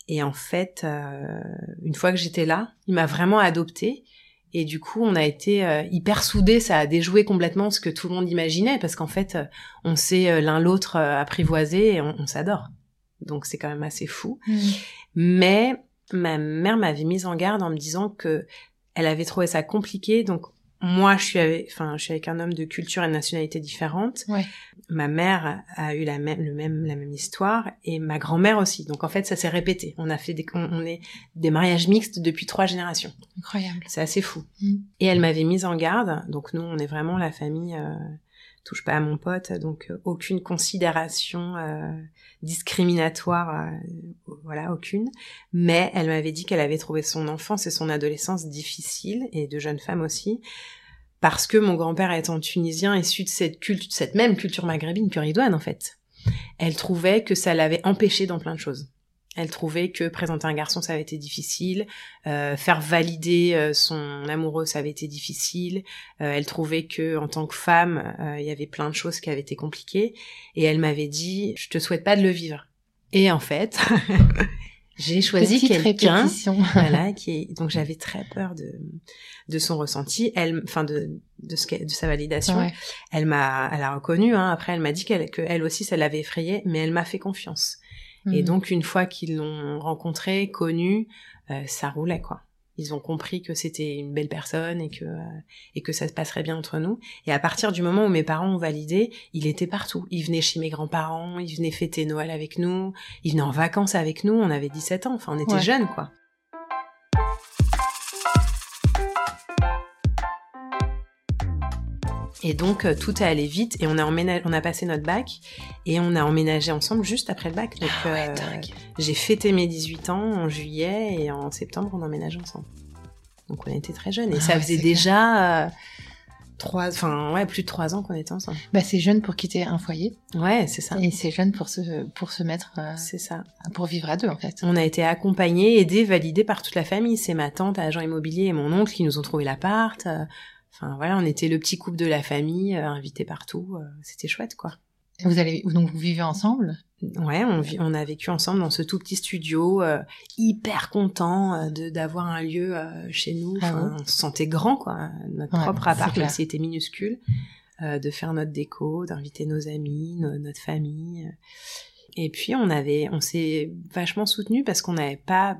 Speaker 3: Et en fait, euh, une fois que j'étais là, il m'a vraiment adoptée. Et du coup, on a été euh, hyper soudés. Ça a déjoué complètement ce que tout le monde imaginait, parce qu'en fait, euh, on s'est euh, l'un l'autre euh, apprivoisé et on, on s'adore. Donc c'est quand même assez fou. Mais ma mère m'avait mise en garde en me disant que elle avait trouvé ça compliqué. Donc moi, je suis avec, enfin, je suis avec un homme de culture et de nationalité différentes.
Speaker 4: Ouais.
Speaker 3: Ma mère a eu la même, le même, la même histoire et ma grand-mère aussi. Donc en fait, ça s'est répété. On a fait des, on, on est des mariages mixtes depuis trois générations.
Speaker 4: Incroyable.
Speaker 3: C'est assez fou.
Speaker 4: Mm.
Speaker 3: Et elle m'avait mise en garde. Donc nous, on est vraiment la famille. Euh, touche pas à mon pote, donc euh, aucune considération euh, discriminatoire, euh, voilà, aucune. Mais elle m'avait dit qu'elle avait trouvé son enfance et son adolescence difficile, et de jeune femme aussi, parce que mon grand-père étant tunisien, issu de cette, cette même culture maghrébine que Ridouane, en fait, elle trouvait que ça l'avait empêchée dans plein de choses. Elle trouvait que présenter un garçon, ça avait été difficile, euh, faire valider euh, son amoureux, ça avait été difficile. Euh, elle trouvait que en tant que femme, euh, il y avait plein de choses qui avaient été compliquées. Et elle m'avait dit, je te souhaite pas de le vivre. Et en fait, *laughs* j'ai choisi quelqu'un, *laughs* voilà, qui est... donc j'avais très peur de de son ressenti, elle, enfin de de ce de sa validation.
Speaker 4: Ouais.
Speaker 3: Elle m'a, elle a reconnu. Hein, après, elle m'a dit qu'elle que elle aussi, ça l'avait effrayée, mais elle m'a fait confiance. Et
Speaker 4: Mhm.
Speaker 3: donc, une fois qu'ils l'ont rencontré, connu, euh, ça roulait, quoi. Ils ont compris que c'était une belle personne et que, euh, et que ça se passerait bien entre nous. Et à partir du moment où mes parents ont validé, il était partout. Il venait chez mes grands-parents, il venait fêter Noël avec nous, il venait en vacances avec nous, on avait 17 ans, enfin, on était
Speaker 4: Ouais.
Speaker 3: jeunes, quoi. Et donc euh, tout est allé vite et on a on a passé notre bac et on a emménagé ensemble juste après le bac. Donc
Speaker 4: Ah ouais,
Speaker 3: euh, j'ai fêté mes 18 ans en juillet et en septembre on emménage ensemble. Donc on était très jeunes et
Speaker 4: Ah
Speaker 3: ça
Speaker 4: ouais,
Speaker 3: faisait déjà euh, trois, enfin ouais plus de trois ans qu'on était ensemble.
Speaker 4: Bah, c'est jeune pour quitter un foyer
Speaker 3: Ouais c'est ça,
Speaker 4: et c'est jeune pour se pour se mettre euh,
Speaker 3: c'est ça.
Speaker 4: pour vivre à deux en fait.
Speaker 3: On a été accompagnés, aidés, validés par toute la famille. C'est ma tante, agent immobilier et mon oncle qui nous ont trouvé l'appart. Enfin voilà, on était le petit couple de la famille, euh, invités partout. euh, C'était chouette quoi.
Speaker 4: Et Vous allez donc vous vivez ensemble?
Speaker 3: Ouais, on, vit- on a vécu ensemble dans ce tout petit studio, euh, hyper content de d'avoir un lieu euh, chez nous.
Speaker 4: Ah.
Speaker 3: On se sentait grand, quoi, notre
Speaker 4: Ouais,
Speaker 3: propre appart, même
Speaker 4: clair.
Speaker 3: s'il était minuscule, euh, de faire notre déco, d'inviter nos amis, no- notre famille. Et puis on avait, on s'est vachement soutenus parce qu'on n'avait pas,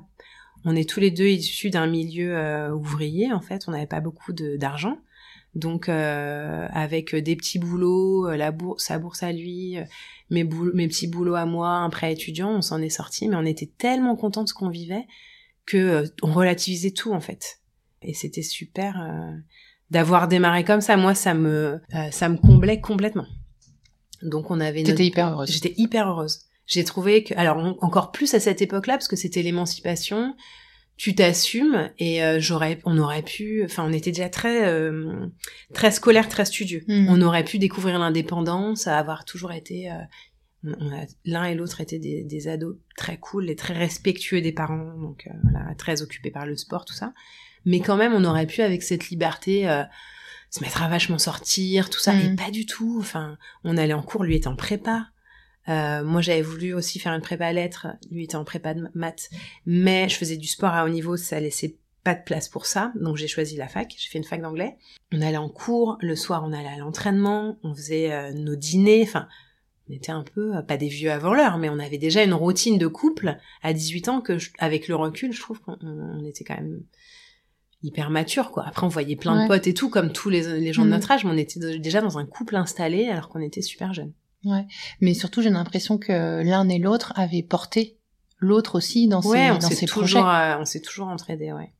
Speaker 3: on est tous les deux issus d'un milieu euh, ouvrier en fait, on n'avait pas beaucoup d'argent. Donc euh, avec des petits boulots, euh, la bourse, sa bourse à lui, euh, mes, boul- mes petits boulots à moi, un prêt étudiant, on s'en est sorti, mais on était tellement contents de ce qu'on vivait que euh, on relativisait tout en fait. Et c'était super euh, d'avoir démarré comme ça. Moi, ça me euh, ça me comblait complètement. Donc on avait. notre-
Speaker 4: T'étais hyper heureuse.
Speaker 3: J'étais hyper heureuse. J'ai trouvé que, alors en- encore plus à cette époque-là, parce que c'était l'émancipation, tu t'assumes et euh, j'aurais, on aurait pu, enfin on était déjà très, euh, très scolaire, très studieux.
Speaker 4: Mhm.
Speaker 3: On aurait pu découvrir l'indépendance, avoir toujours été, euh, l'un et l'autre été des, des ados très cool et très respectueux des parents, donc euh, voilà, très occupés par le sport, tout ça. Mais quand même, on aurait pu avec cette liberté. euh, se mettre à vachement sortir, tout ça, et pas du tout. Enfin, on allait en cours, lui était en prépa. Euh, moi, j'avais voulu aussi faire une prépa lettres, lui était en prépa de maths, mais je faisais du sport à haut niveau, ça laissait pas de place pour ça, donc j'ai choisi la fac, j'ai fait une fac d'anglais. On allait en cours, le soir on allait à l'entraînement, on faisait euh, nos dîners, enfin, on était un peu, euh, pas des vieux avant l'heure, mais on avait déjà une routine de couple à 18 ans que, je- avec le recul, je trouve qu'on on- on était quand même hyper mature, quoi. Après, on voyait plein
Speaker 4: Ouais.
Speaker 3: de potes et tout, comme tous les, les gens de
Speaker 4: Mhm.
Speaker 3: notre âge, mais on était déjà dans un couple installé alors qu'on était super jeunes.
Speaker 4: Mais surtout, j'ai l'impression que l'un et l'autre avaient porté l'autre aussi dans ses,
Speaker 3: Ouais, on
Speaker 4: dans
Speaker 3: s'est
Speaker 4: ses projets.
Speaker 3: toujours, euh, on s'est toujours entraidés, ouais.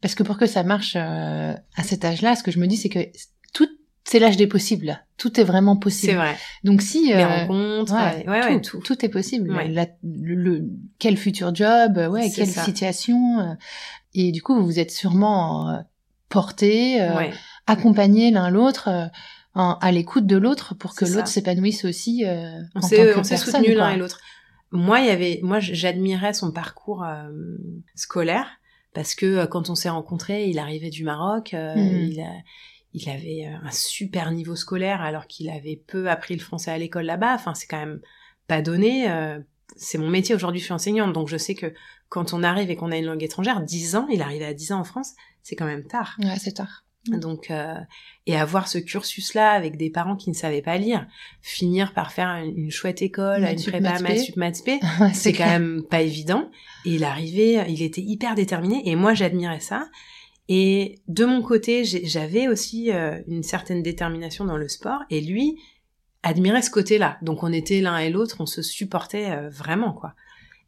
Speaker 4: Parce que pour que ça marche euh, à cet âge-là, ce que je me dis, c'est que tout, c'est l'âge des possibles. Tout est vraiment possible.
Speaker 3: C'est vrai.
Speaker 4: Donc si
Speaker 3: Les
Speaker 4: euh,
Speaker 3: rencontres,
Speaker 4: ouais,
Speaker 3: ouais, ouais,
Speaker 4: tout,
Speaker 3: tout.
Speaker 4: tout est possible.
Speaker 3: Ouais.
Speaker 4: La- le, le- quel futur job, euh, ouais, quelle
Speaker 3: ça.
Speaker 4: situation. euh, et du coup, vous vous êtes sûrement euh, portés, euh,
Speaker 3: Ouais.
Speaker 4: accompagnés l'un l'autre, euh, en- à l'écoute de l'autre pour que l'autre s'épanouisse aussi. euh,
Speaker 3: On s'est, soutenus l'un et l'autre. Moi, il y avait, moi, j'admirais son parcours euh, scolaire parce que euh, quand on s'est rencontrés, il arrivait du Maroc, euh,
Speaker 4: Mhm.
Speaker 3: il, a- il avait un super niveau scolaire alors qu'il avait peu appris le français à l'école là-bas. Enfin, c'est quand même pas donné. c'est mon métier aujourd'hui, je suis enseignante, donc je sais que quand on arrive et qu'on a une langue étrangère, 10 ans, il arrivait à 10 ans en France, c'est quand même tard.
Speaker 4: Ouais, c'est tard. Mm.
Speaker 3: Donc, euh, et avoir ce cursus-là avec des parents qui ne savaient pas lire, finir par faire une, une chouette école,
Speaker 4: Maths
Speaker 3: une prépa
Speaker 4: maths
Speaker 3: maths *laughs* c'est quand même pas évident. Et il arrivait, il était hyper déterminé, et moi j'admirais ça. Et de mon côté, j'avais aussi euh, une certaine détermination dans le sport, et lui admirait ce côté-là. Donc on était l'un et l'autre, on se supportait euh, vraiment, quoi.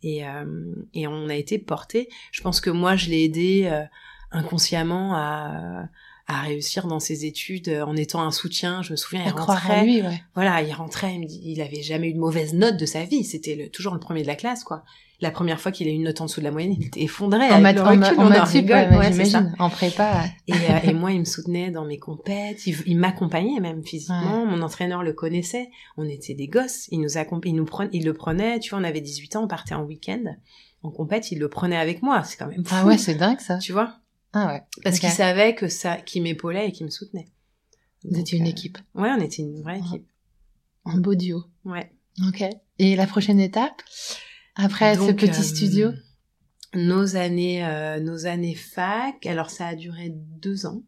Speaker 3: Et, euh, et on a été portés. Je pense que moi, je l'ai aidé inconsciemment à, à réussir dans ses études euh, en étant un soutien. Je me souviens, il rentrait.
Speaker 4: Lui, ouais.
Speaker 3: Voilà, il rentrait, il, me dit, il avait jamais eu de mauvaise note de sa vie. C'était le- toujours le premier de la classe, quoi. La première fois qu'il a eu une note en dessous de la moyenne, il était effondré.
Speaker 4: En maths, en,
Speaker 3: recul,
Speaker 4: en
Speaker 3: on en
Speaker 4: maths sup,
Speaker 3: rigole.
Speaker 4: ouais, j'imagine. En prépa,
Speaker 3: Et, euh, *laughs* et moi, il me soutenait dans mes compètes. Il, il m'accompagnait même physiquement. Mon entraîneur le connaissait. On était des gosses. Il nous il nous prenait, il le prenait. Tu vois, on avait 18 ans, on partait en week-end. En compète, il le prenait avec moi. C'est quand même fou.
Speaker 4: ah ouais, c'est dingue ça.
Speaker 3: Tu vois?
Speaker 4: Ah ouais.
Speaker 3: Parce
Speaker 4: Ok.
Speaker 3: qu'il savait que ça, qu'il m'épaulait et qu'il me soutenait.
Speaker 4: Vous étiez une
Speaker 3: euh,
Speaker 4: équipe,
Speaker 3: Ouais, on était une vraie équipe.
Speaker 4: un beau duo.
Speaker 3: Ouais.
Speaker 4: Ok. Et la prochaine étape après ce petit
Speaker 3: euh,
Speaker 4: studio?
Speaker 3: Nos années, euh, nos années fac. Alors ça a duré deux ans.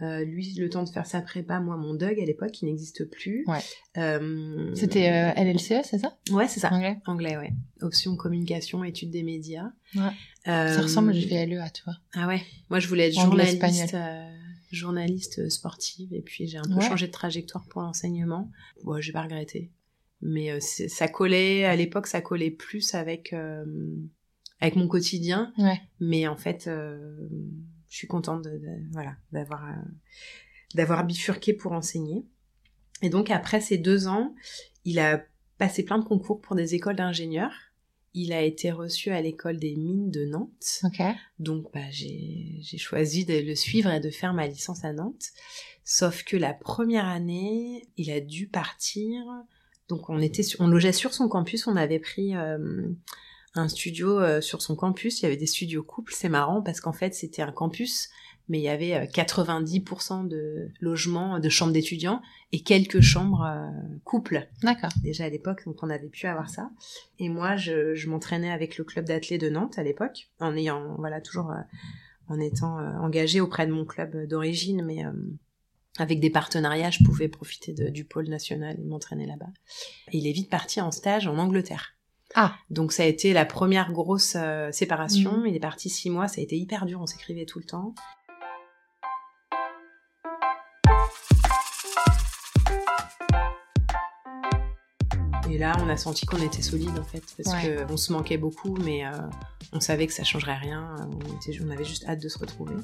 Speaker 3: Euh, lui, le temps de faire sa prépa, moi, mon Doug à l'époque, qui n'existe plus.
Speaker 4: Ouais.
Speaker 3: Euh,
Speaker 4: C'était euh, LLCE, c'est ça?
Speaker 3: Ouais, c'est ça.
Speaker 4: Anglais.
Speaker 3: Anglais, ouais. Option communication, études des médias.
Speaker 4: Ouais. Ça ressemble, j'ai fait LEA, tu vois.
Speaker 3: Ah ouais. Moi, je voulais être
Speaker 4: Anglais,
Speaker 3: journaliste, journaliste sportive, et puis j'ai un peu
Speaker 4: Ouais.
Speaker 3: changé de trajectoire pour l'enseignement. Bon, j'ai pas regretté, mais ça collait à l'époque, ça collait plus avec avec mon quotidien.
Speaker 4: Ouais.
Speaker 3: Mais en fait, je suis contente de, de- voilà d'avoir euh, d'avoir bifurqué pour enseigner. Et donc après ces deux ans, il a passé plein de concours pour des écoles d'ingénieurs. Il a été reçu à l'école des mines de Nantes. Donc bah, j'ai j'ai choisi de le suivre et de faire ma licence à Nantes. Sauf que la première année, il a dû partir. Donc on était sur- on logeait sur son campus, on avait pris euh, un studio euh, sur son campus, il y avait des studios couples, c'est marrant parce qu'en fait c'était un campus mais il y avait euh, 90% de logements, de chambres d'étudiants et quelques chambres euh, couples
Speaker 4: D'accord.
Speaker 3: déjà à l'époque, donc on avait pu avoir ça. Et moi, je, je m'entraînais avec le club d'athlètes de Nantes à l'époque, en ayant, voilà, toujours euh, en étant euh, engagée auprès de mon club d'origine, mais euh, avec des partenariats, je pouvais profiter de- du pôle national et m'entraîner là-bas. Et il est vite parti en stage en Angleterre.
Speaker 4: Ah.
Speaker 3: Donc ça a été la première grosse euh, séparation.
Speaker 4: Mhm.
Speaker 3: Il est parti six mois, ça a été hyper dur, on s'écrivait tout le temps. Et là, on a senti qu'on était solide en fait, parce
Speaker 4: Ouais.
Speaker 3: que on se manquait beaucoup, mais euh, on savait que ça changerait rien. On, était- on avait juste hâte de se retrouver.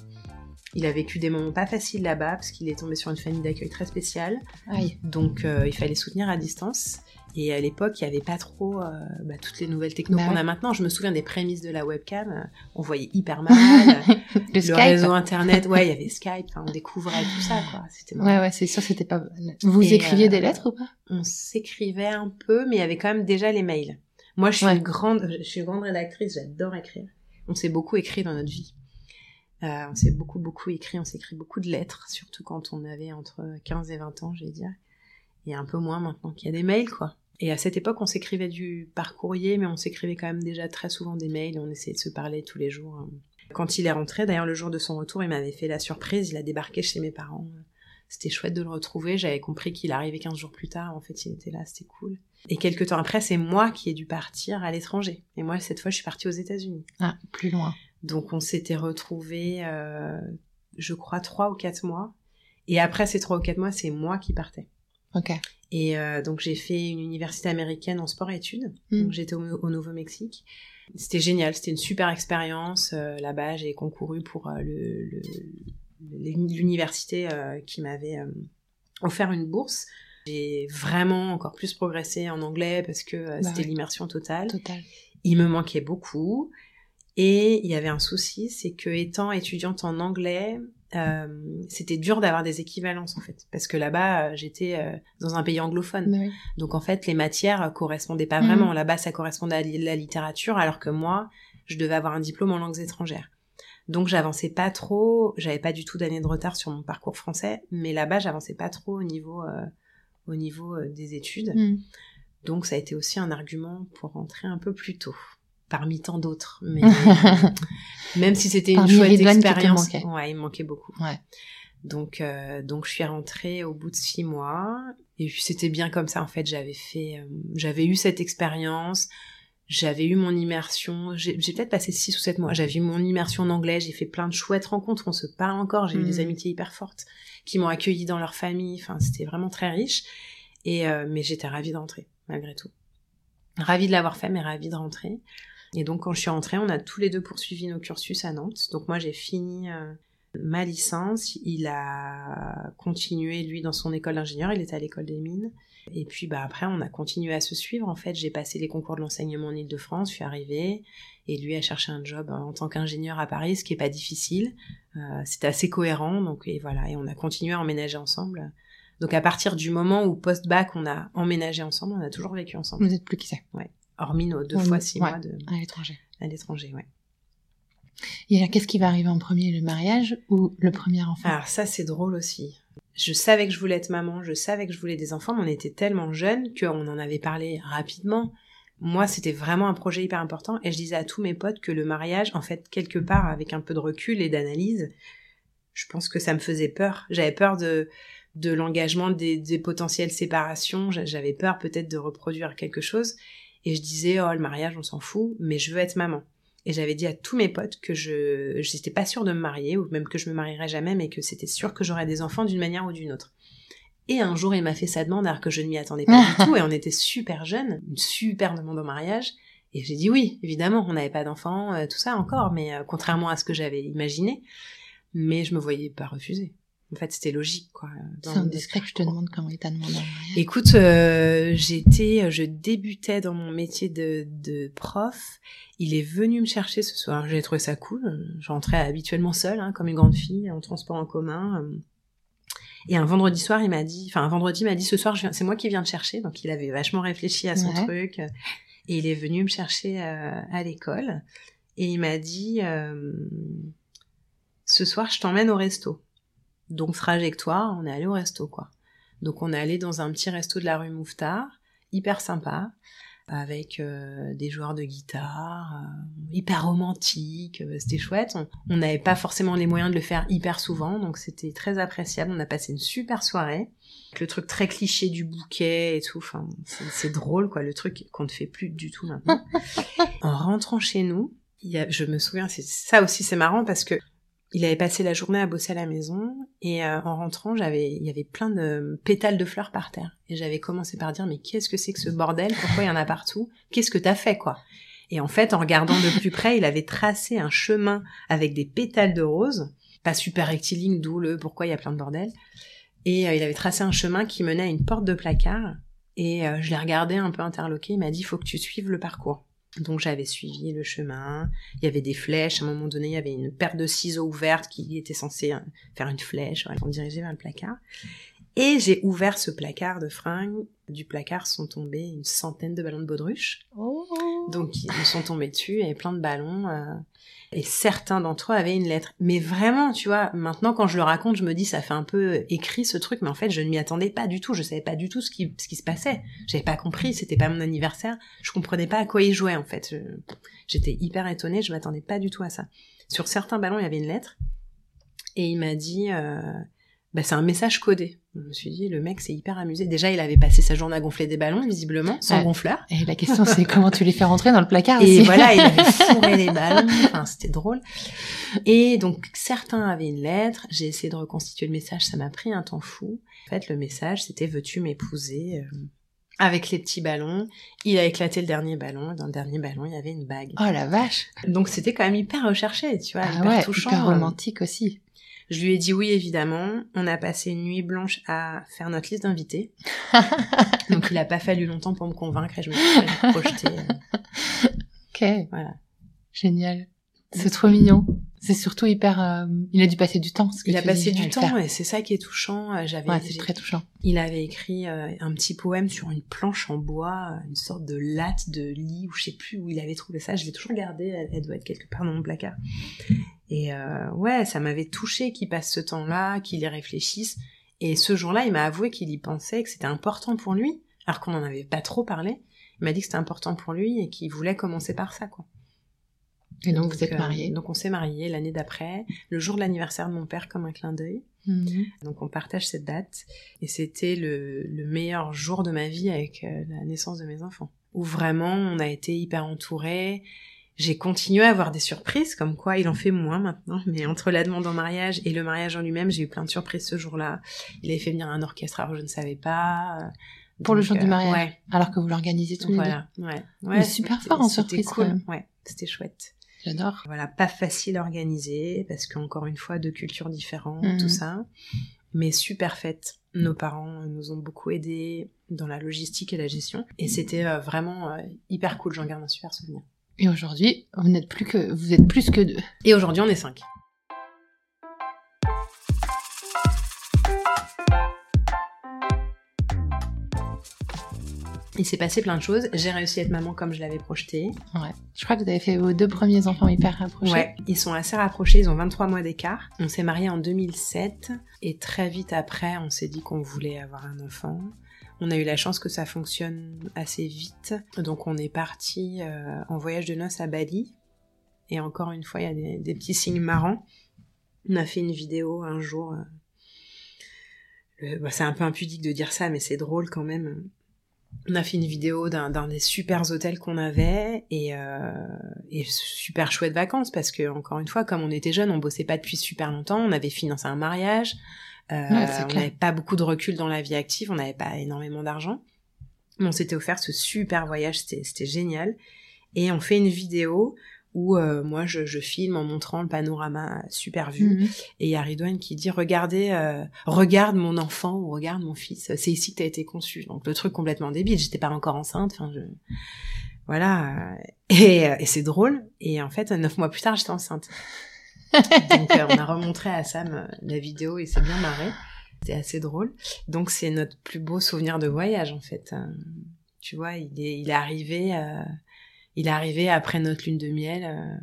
Speaker 3: Il a vécu des moments pas faciles là-bas, parce qu'il est tombé sur une famille d'accueil très spéciale.
Speaker 4: Aïe.
Speaker 3: Donc euh, il fallait soutenir à distance. Et à l'époque, il n'y avait pas trop euh, bah, toutes les nouvelles techno
Speaker 4: Bah
Speaker 3: qu'on
Speaker 4: ouais.
Speaker 3: a maintenant. Je me souviens des prémices de la webcam. euh, on voyait hyper *laughs* mal.
Speaker 4: le,
Speaker 3: le
Speaker 4: Skype.
Speaker 3: réseau internet, *laughs* ouais, il y avait Skype. enfin, on découvrait tout ça, quoi. C'était marrant.
Speaker 4: Ouais, ouais, c'est sûr, c'était pas. Vous
Speaker 3: Et,
Speaker 4: écriviez
Speaker 3: euh,
Speaker 4: des lettres ou pas?
Speaker 3: On s'écrivait un peu, mais il y avait quand même déjà les mails. Moi, je suis
Speaker 4: Ouais.
Speaker 3: une grande, je suis une grande rédactrice. J'adore écrire. On s'est beaucoup écrit dans notre vie. Euh, on s'est beaucoup, beaucoup écrit. On s'écrit beaucoup de lettres, surtout quand on avait entre 15 et 20 ans, je vais dire. Et un peu moins maintenant qu'il y a des mails, quoi. Et à cette époque, on s'écrivait du par courrier, mais on s'écrivait quand même déjà très souvent des mails. On essayait de se parler tous les jours. hein. Quand il est rentré, d'ailleurs, le jour de son retour, il m'avait fait la surprise. Il a débarqué chez mes parents. C'était chouette de le retrouver. J'avais compris qu'il arrivait 15 jours plus tard. En fait, il était là. C'était cool. Et quelques temps après, c'est moi qui ai dû partir à l'étranger. Et moi, cette fois, je suis partie aux États-Unis.
Speaker 4: Ah, plus loin.
Speaker 3: Donc, on s'était retrouvés, euh, je crois, trois ou quatre mois. Et après ces trois ou quatre mois, c'est moi qui partais.
Speaker 4: Ok.
Speaker 3: Et euh, donc j'ai fait une université américaine en sport-études.
Speaker 4: Mm.
Speaker 3: Donc j'étais au, au Nouveau-Mexique. C'était génial, c'était une super expérience. Euh, Là-bas, j'ai concouru pour euh, le- le- le- l'université qui m'avait offert une bourse. J'ai vraiment encore plus progressé en anglais parce que
Speaker 4: Bah
Speaker 3: c'était
Speaker 4: ouais.
Speaker 3: l'immersion totale.
Speaker 4: Total.
Speaker 3: Il me manquait beaucoup. Et il y avait un souci, c'est que étant étudiante en anglais, euh, c'était dur d'avoir des équivalences en fait, parce que là-bas euh, j'étais euh, dans un pays anglophone,
Speaker 4: Bah oui.
Speaker 3: donc en fait les matières correspondaient pas
Speaker 4: Mhm.
Speaker 3: vraiment. Là-bas ça correspondait à la littérature, alors que moi je devais avoir un diplôme en langues étrangères. Donc j'avançais pas trop, j'avais pas du tout d'année de retard sur mon parcours français, mais là-bas j'avançais pas trop au niveau euh, au niveau des études.
Speaker 4: Mm.
Speaker 3: Donc ça a été aussi un argument pour rentrer un peu plus tôt, parmi tant d'autres. Mais *laughs* même si c'était une chouette expérience, ouais, il manquait beaucoup.
Speaker 4: Ouais.
Speaker 3: Donc euh, donc je suis rentrée au bout de six mois et puis c'était bien comme ça en fait. J'avais fait, euh, j'avais eu cette expérience. J'avais eu mon immersion, j'ai peut-être passé six ou sept mois, j'avais eu mon immersion en anglais, j'ai fait plein de chouettes rencontres, on se parle encore, j'ai eu des
Speaker 4: Mm.
Speaker 3: amitiés hyper fortes qui m'ont accueilli dans leur famille, enfin c'était vraiment très riche. Et euh, mais j'étais ravie de rentrer malgré tout. Ravie de l'avoir fait, mais ravie de rentrer. Et donc quand je suis rentrée, on a tous les deux poursuivi nos cursus à Nantes. Donc moi j'ai fini, euh, ma licence, il a continué lui dans son école d'ingénieur, il était à l'école des mines. Et puis bah après on a continué à se suivre en fait, j'ai passé les concours de l'enseignement en Ile-de-France, je suis arrivée et lui a cherché un job en tant qu'ingénieur à Paris, ce qui est pas difficile. Euh, C'était assez cohérent donc et voilà et on a continué à emménager ensemble. Donc à partir du moment où post-bac on a emménagé ensemble, on a toujours vécu ensemble.
Speaker 4: Vous êtes plus qui c'est
Speaker 3: Ouais. Hormis nos deux fois six
Speaker 4: ouais.
Speaker 3: mois de,
Speaker 4: À l'étranger.
Speaker 3: à l'étranger, ouais.
Speaker 4: Et alors, qu'est-ce qui va arriver en premier, le mariage ou le premier enfant?
Speaker 3: Alors ça c'est drôle aussi. Je savais que je voulais être maman, je savais que je voulais des enfants, mais on était tellement jeunes qu'on en avait parlé rapidement. Moi, c'était vraiment un projet hyper important et je disais à tous mes potes que le mariage, en fait, quelque part, avec un peu de recul et d'analyse, je pense que ça me faisait peur. J'avais peur de, de l'engagement des, des potentielles séparations, J'a- j'avais peur peut-être de reproduire quelque chose et je disais, oh, le mariage, on s'en fout, mais je veux être maman. Et j'avais dit à tous mes potes que je j'étais pas sûre de me marier ou même que je me marierais jamais, mais que c'était sûr que j'aurais des enfants d'une manière ou d'une autre. Et un jour, il m'a fait sa demande alors que je ne m'y attendais pas du *laughs* tout et on était super jeunes, une super demande au mariage. Et j'ai dit oui, évidemment, on n'avait pas d'enfants, euh, tout ça encore, mais euh, contrairement à ce que j'avais imaginé, mais je me voyais pas refuser. En fait, c'était logique, quoi. dans
Speaker 4: C'est indiscret que je te demande comment il t'a demandé.
Speaker 3: Écoute, euh, j'étais, je débutais dans mon métier de, de prof. Il est venu me chercher ce soir. J'ai trouvé ça cool. Je rentrais habituellement seule, hein, comme une grande fille, en transport en commun. Et un vendredi soir, il m'a dit, enfin un vendredi, il m'a dit ce soir, c'est moi qui viens te chercher. Donc il avait vachement réfléchi à son
Speaker 4: Ouais.
Speaker 3: truc. Et il est venu me chercher euh, à l'école. Et il m'a dit, euh, ce soir, je t'emmène au resto. Donc trajectoire, on est allé au resto, quoi. Donc on est allé dans un petit resto de la rue Mouffetard, hyper sympa, avec euh, des joueurs de guitare, euh, hyper romantique, euh, c'était chouette. On- n'avait pas forcément les moyens de le faire hyper souvent, donc c'était très appréciable. On a passé une super soirée. Le truc très cliché du bouquet et tout, enfin c'est c'est drôle quoi, le truc qu'on ne fait plus du tout maintenant. *laughs* en rentrant chez nous, il y a, je me souviens, c'est ça aussi c'est marrant parce que il avait passé la journée à bosser à la maison et euh, en rentrant, j'avais, il y avait plein de pétales de fleurs par terre et j'avais commencé par dire mais qu'est-ce que c'est que ce bordel? Pourquoi il y en a partout? Qu'est-ce que t'as fait quoi? Et en fait, en regardant de plus près, il avait tracé un chemin avec des pétales de rose, pas super rectiligne, d'où le pourquoi il y a plein de bordel. Et euh, il avait tracé un chemin qui menait à une porte de placard et euh, je l'ai regardé un peu interloqué. Il m'a dit faut que tu suives le parcours. Donc j'avais suivi le chemin, il y avait des flèches, à un moment donné il y avait une paire de ciseaux ouvertes qui était censée euh, faire une flèche me diriger vers le placard. Et j'ai ouvert ce placard de fringues, du placard sont tombés une centaine de ballons de baudruche.
Speaker 4: Oh.
Speaker 3: Donc ils me sont tombés dessus, il y avait plein de ballons. euh, et certains d'entre eux avaient une lettre. Mais vraiment, tu vois, maintenant quand je le raconte, je me dis ça fait un peu écrit ce truc, mais en fait je ne m'y attendais pas du tout. Je savais pas du tout ce qui, ce qui se passait. J'avais pas compris, c'était pas mon anniversaire. Je comprenais pas à quoi il jouait en fait. J'étais hyper étonnée, je m'attendais pas du tout à ça. Sur certains ballons, il y avait une lettre. Et il m'a dit, euh, bah, c'est un message codé. Je me suis dit, le mec s'est hyper amusé. Déjà, il avait passé sa journée à gonfler des ballons, visiblement, sans
Speaker 4: Ouais.
Speaker 3: gonfleur.
Speaker 4: Et la question, c'est comment tu les fais rentrer dans le placard
Speaker 3: Et
Speaker 4: aussi.
Speaker 3: voilà, il *laughs* avait fourré les ballons. Enfin, c'était drôle. Et donc, certains avaient une lettre. J'ai essayé de reconstituer le message. Ça m'a pris un temps fou. En fait, le message, c'était veux-tu m'épouser euh, avec les petits ballons? Il a éclaté le dernier ballon. Et dans le dernier ballon, il y avait une bague.
Speaker 4: Oh la vache
Speaker 3: Donc, c'était quand même hyper recherché, tu vois,
Speaker 4: Ah
Speaker 3: hyper
Speaker 4: ouais,
Speaker 3: touchant.
Speaker 4: hyper
Speaker 3: euh.
Speaker 4: romantique aussi.
Speaker 3: Je lui ai dit oui, évidemment. On a passé une nuit blanche à faire notre liste d'invités. *laughs* Donc, il a pas fallu longtemps pour me convaincre et je me suis projetée. euh,
Speaker 4: Ok,
Speaker 3: Voilà.
Speaker 4: génial. C'est trop mignon. C'est surtout hyper... euh, Il a dû passer du temps. ce que
Speaker 3: Il a passé du temps
Speaker 4: faire.
Speaker 3: et c'est ça qui est touchant. Euh, J'avais,
Speaker 4: Ouais, c'est très touchant.
Speaker 3: il avait écrit euh, un petit poème sur une planche en bois, une sorte de latte de lit ou je sais plus où il avait trouvé ça. Je l'ai toujours gardée. Elle, elle doit être quelque part dans mon placard. Et euh, ouais, ça m'avait touché qu'il passe ce temps-là, qu'il y réfléchisse. Et ce jour-là, il m'a avoué qu'il y pensait, que c'était important pour lui, alors qu'on n'en avait pas trop parlé. Il m'a dit que c'était important pour lui et qu'il voulait commencer par ça, quoi.
Speaker 4: Et donc, vous êtes
Speaker 3: euh,
Speaker 4: mariés.
Speaker 3: Donc on s'est mariés l'année d'après, le jour de l'anniversaire de mon père comme un clin d'œil.
Speaker 4: Mhm.
Speaker 3: Donc on partage cette date et c'était le, le meilleur jour de ma vie avec euh, la naissance de mes enfants. Où vraiment on a été hyper entourés. J'ai continué à avoir des surprises, comme quoi il en fait moins maintenant. Mais entre la demande en mariage et le mariage en lui-même, j'ai eu plein de surprises ce jour-là. Il avait fait venir un orchestre, alors je ne savais pas.
Speaker 4: Pour le jour du
Speaker 3: euh,
Speaker 4: mariage.
Speaker 3: Ouais,
Speaker 4: Alors que vous l'organisez tous les deux.
Speaker 3: voilà, ouais.
Speaker 4: Mais super fort en
Speaker 3: c'était
Speaker 4: surprise,
Speaker 3: cool.
Speaker 4: quand même.
Speaker 3: Ouais, c'était chouette.
Speaker 4: J'adore.
Speaker 3: Voilà, pas facile à organiser parce qu'encore une fois, deux cultures différentes,
Speaker 4: Mhm.
Speaker 3: tout ça. Mais super faite. Nos parents nous ont beaucoup aidés dans la logistique et la gestion. Et c'était euh, vraiment euh, hyper cool. J'en garde un super souvenir.
Speaker 4: Et aujourd'hui, vous n'êtes plus que, vous êtes plus que deux.
Speaker 3: Et aujourd'hui, on est cinq. Il s'est passé plein de choses. J'ai réussi à être maman comme je l'avais projeté.
Speaker 4: Ouais. Je crois que vous avez fait vos deux premiers enfants hyper rapprochés.
Speaker 3: Ouais, ils sont assez rapprochés, ils ont 23 mois d'écart. On s'est mariés en 2007 et très vite après, on s'est dit qu'on voulait avoir un enfant. On a eu la chance que ça fonctionne assez vite. Donc on est parti euh, en voyage de noces à Bali. Et encore une fois, il y a des, petits signes marrants. On a fait une vidéo un jour. euh, bah, c'est un peu impudique de dire ça, mais c'est drôle quand même. On a fait une vidéo d'un des super hôtels qu'on avait et, euh, super chouette vacances parce que encore une fois, comme on était jeunes, on bossait pas depuis super longtemps, on avait financé un mariage, euh,
Speaker 4: Ouais,
Speaker 3: on n'avait pas beaucoup de recul dans la vie active, on n'avait pas énormément d'argent. Mais on s'était offert ce super voyage, c'était génial. Et on fait une vidéo où euh, moi je, je filme en montrant le panorama super vu.
Speaker 4: Mhm.
Speaker 3: Et il y a Ridouane qui dit regardez, euh, regarde mon enfant ou regarde mon fils. C'est ici que t'as été conçu. Donc le truc complètement débile. J'étais pas encore enceinte. Enfin je voilà. Et, euh, et c'est drôle. Et en fait neuf mois plus tard j'étais enceinte. Donc euh, on a remontré à Sam euh, la vidéo et c'est bien marré. C'était assez drôle. Donc c'est notre plus beau souvenir de voyage en fait. Euh, tu vois, il est, arrivé, il est arrivé après notre lune de miel.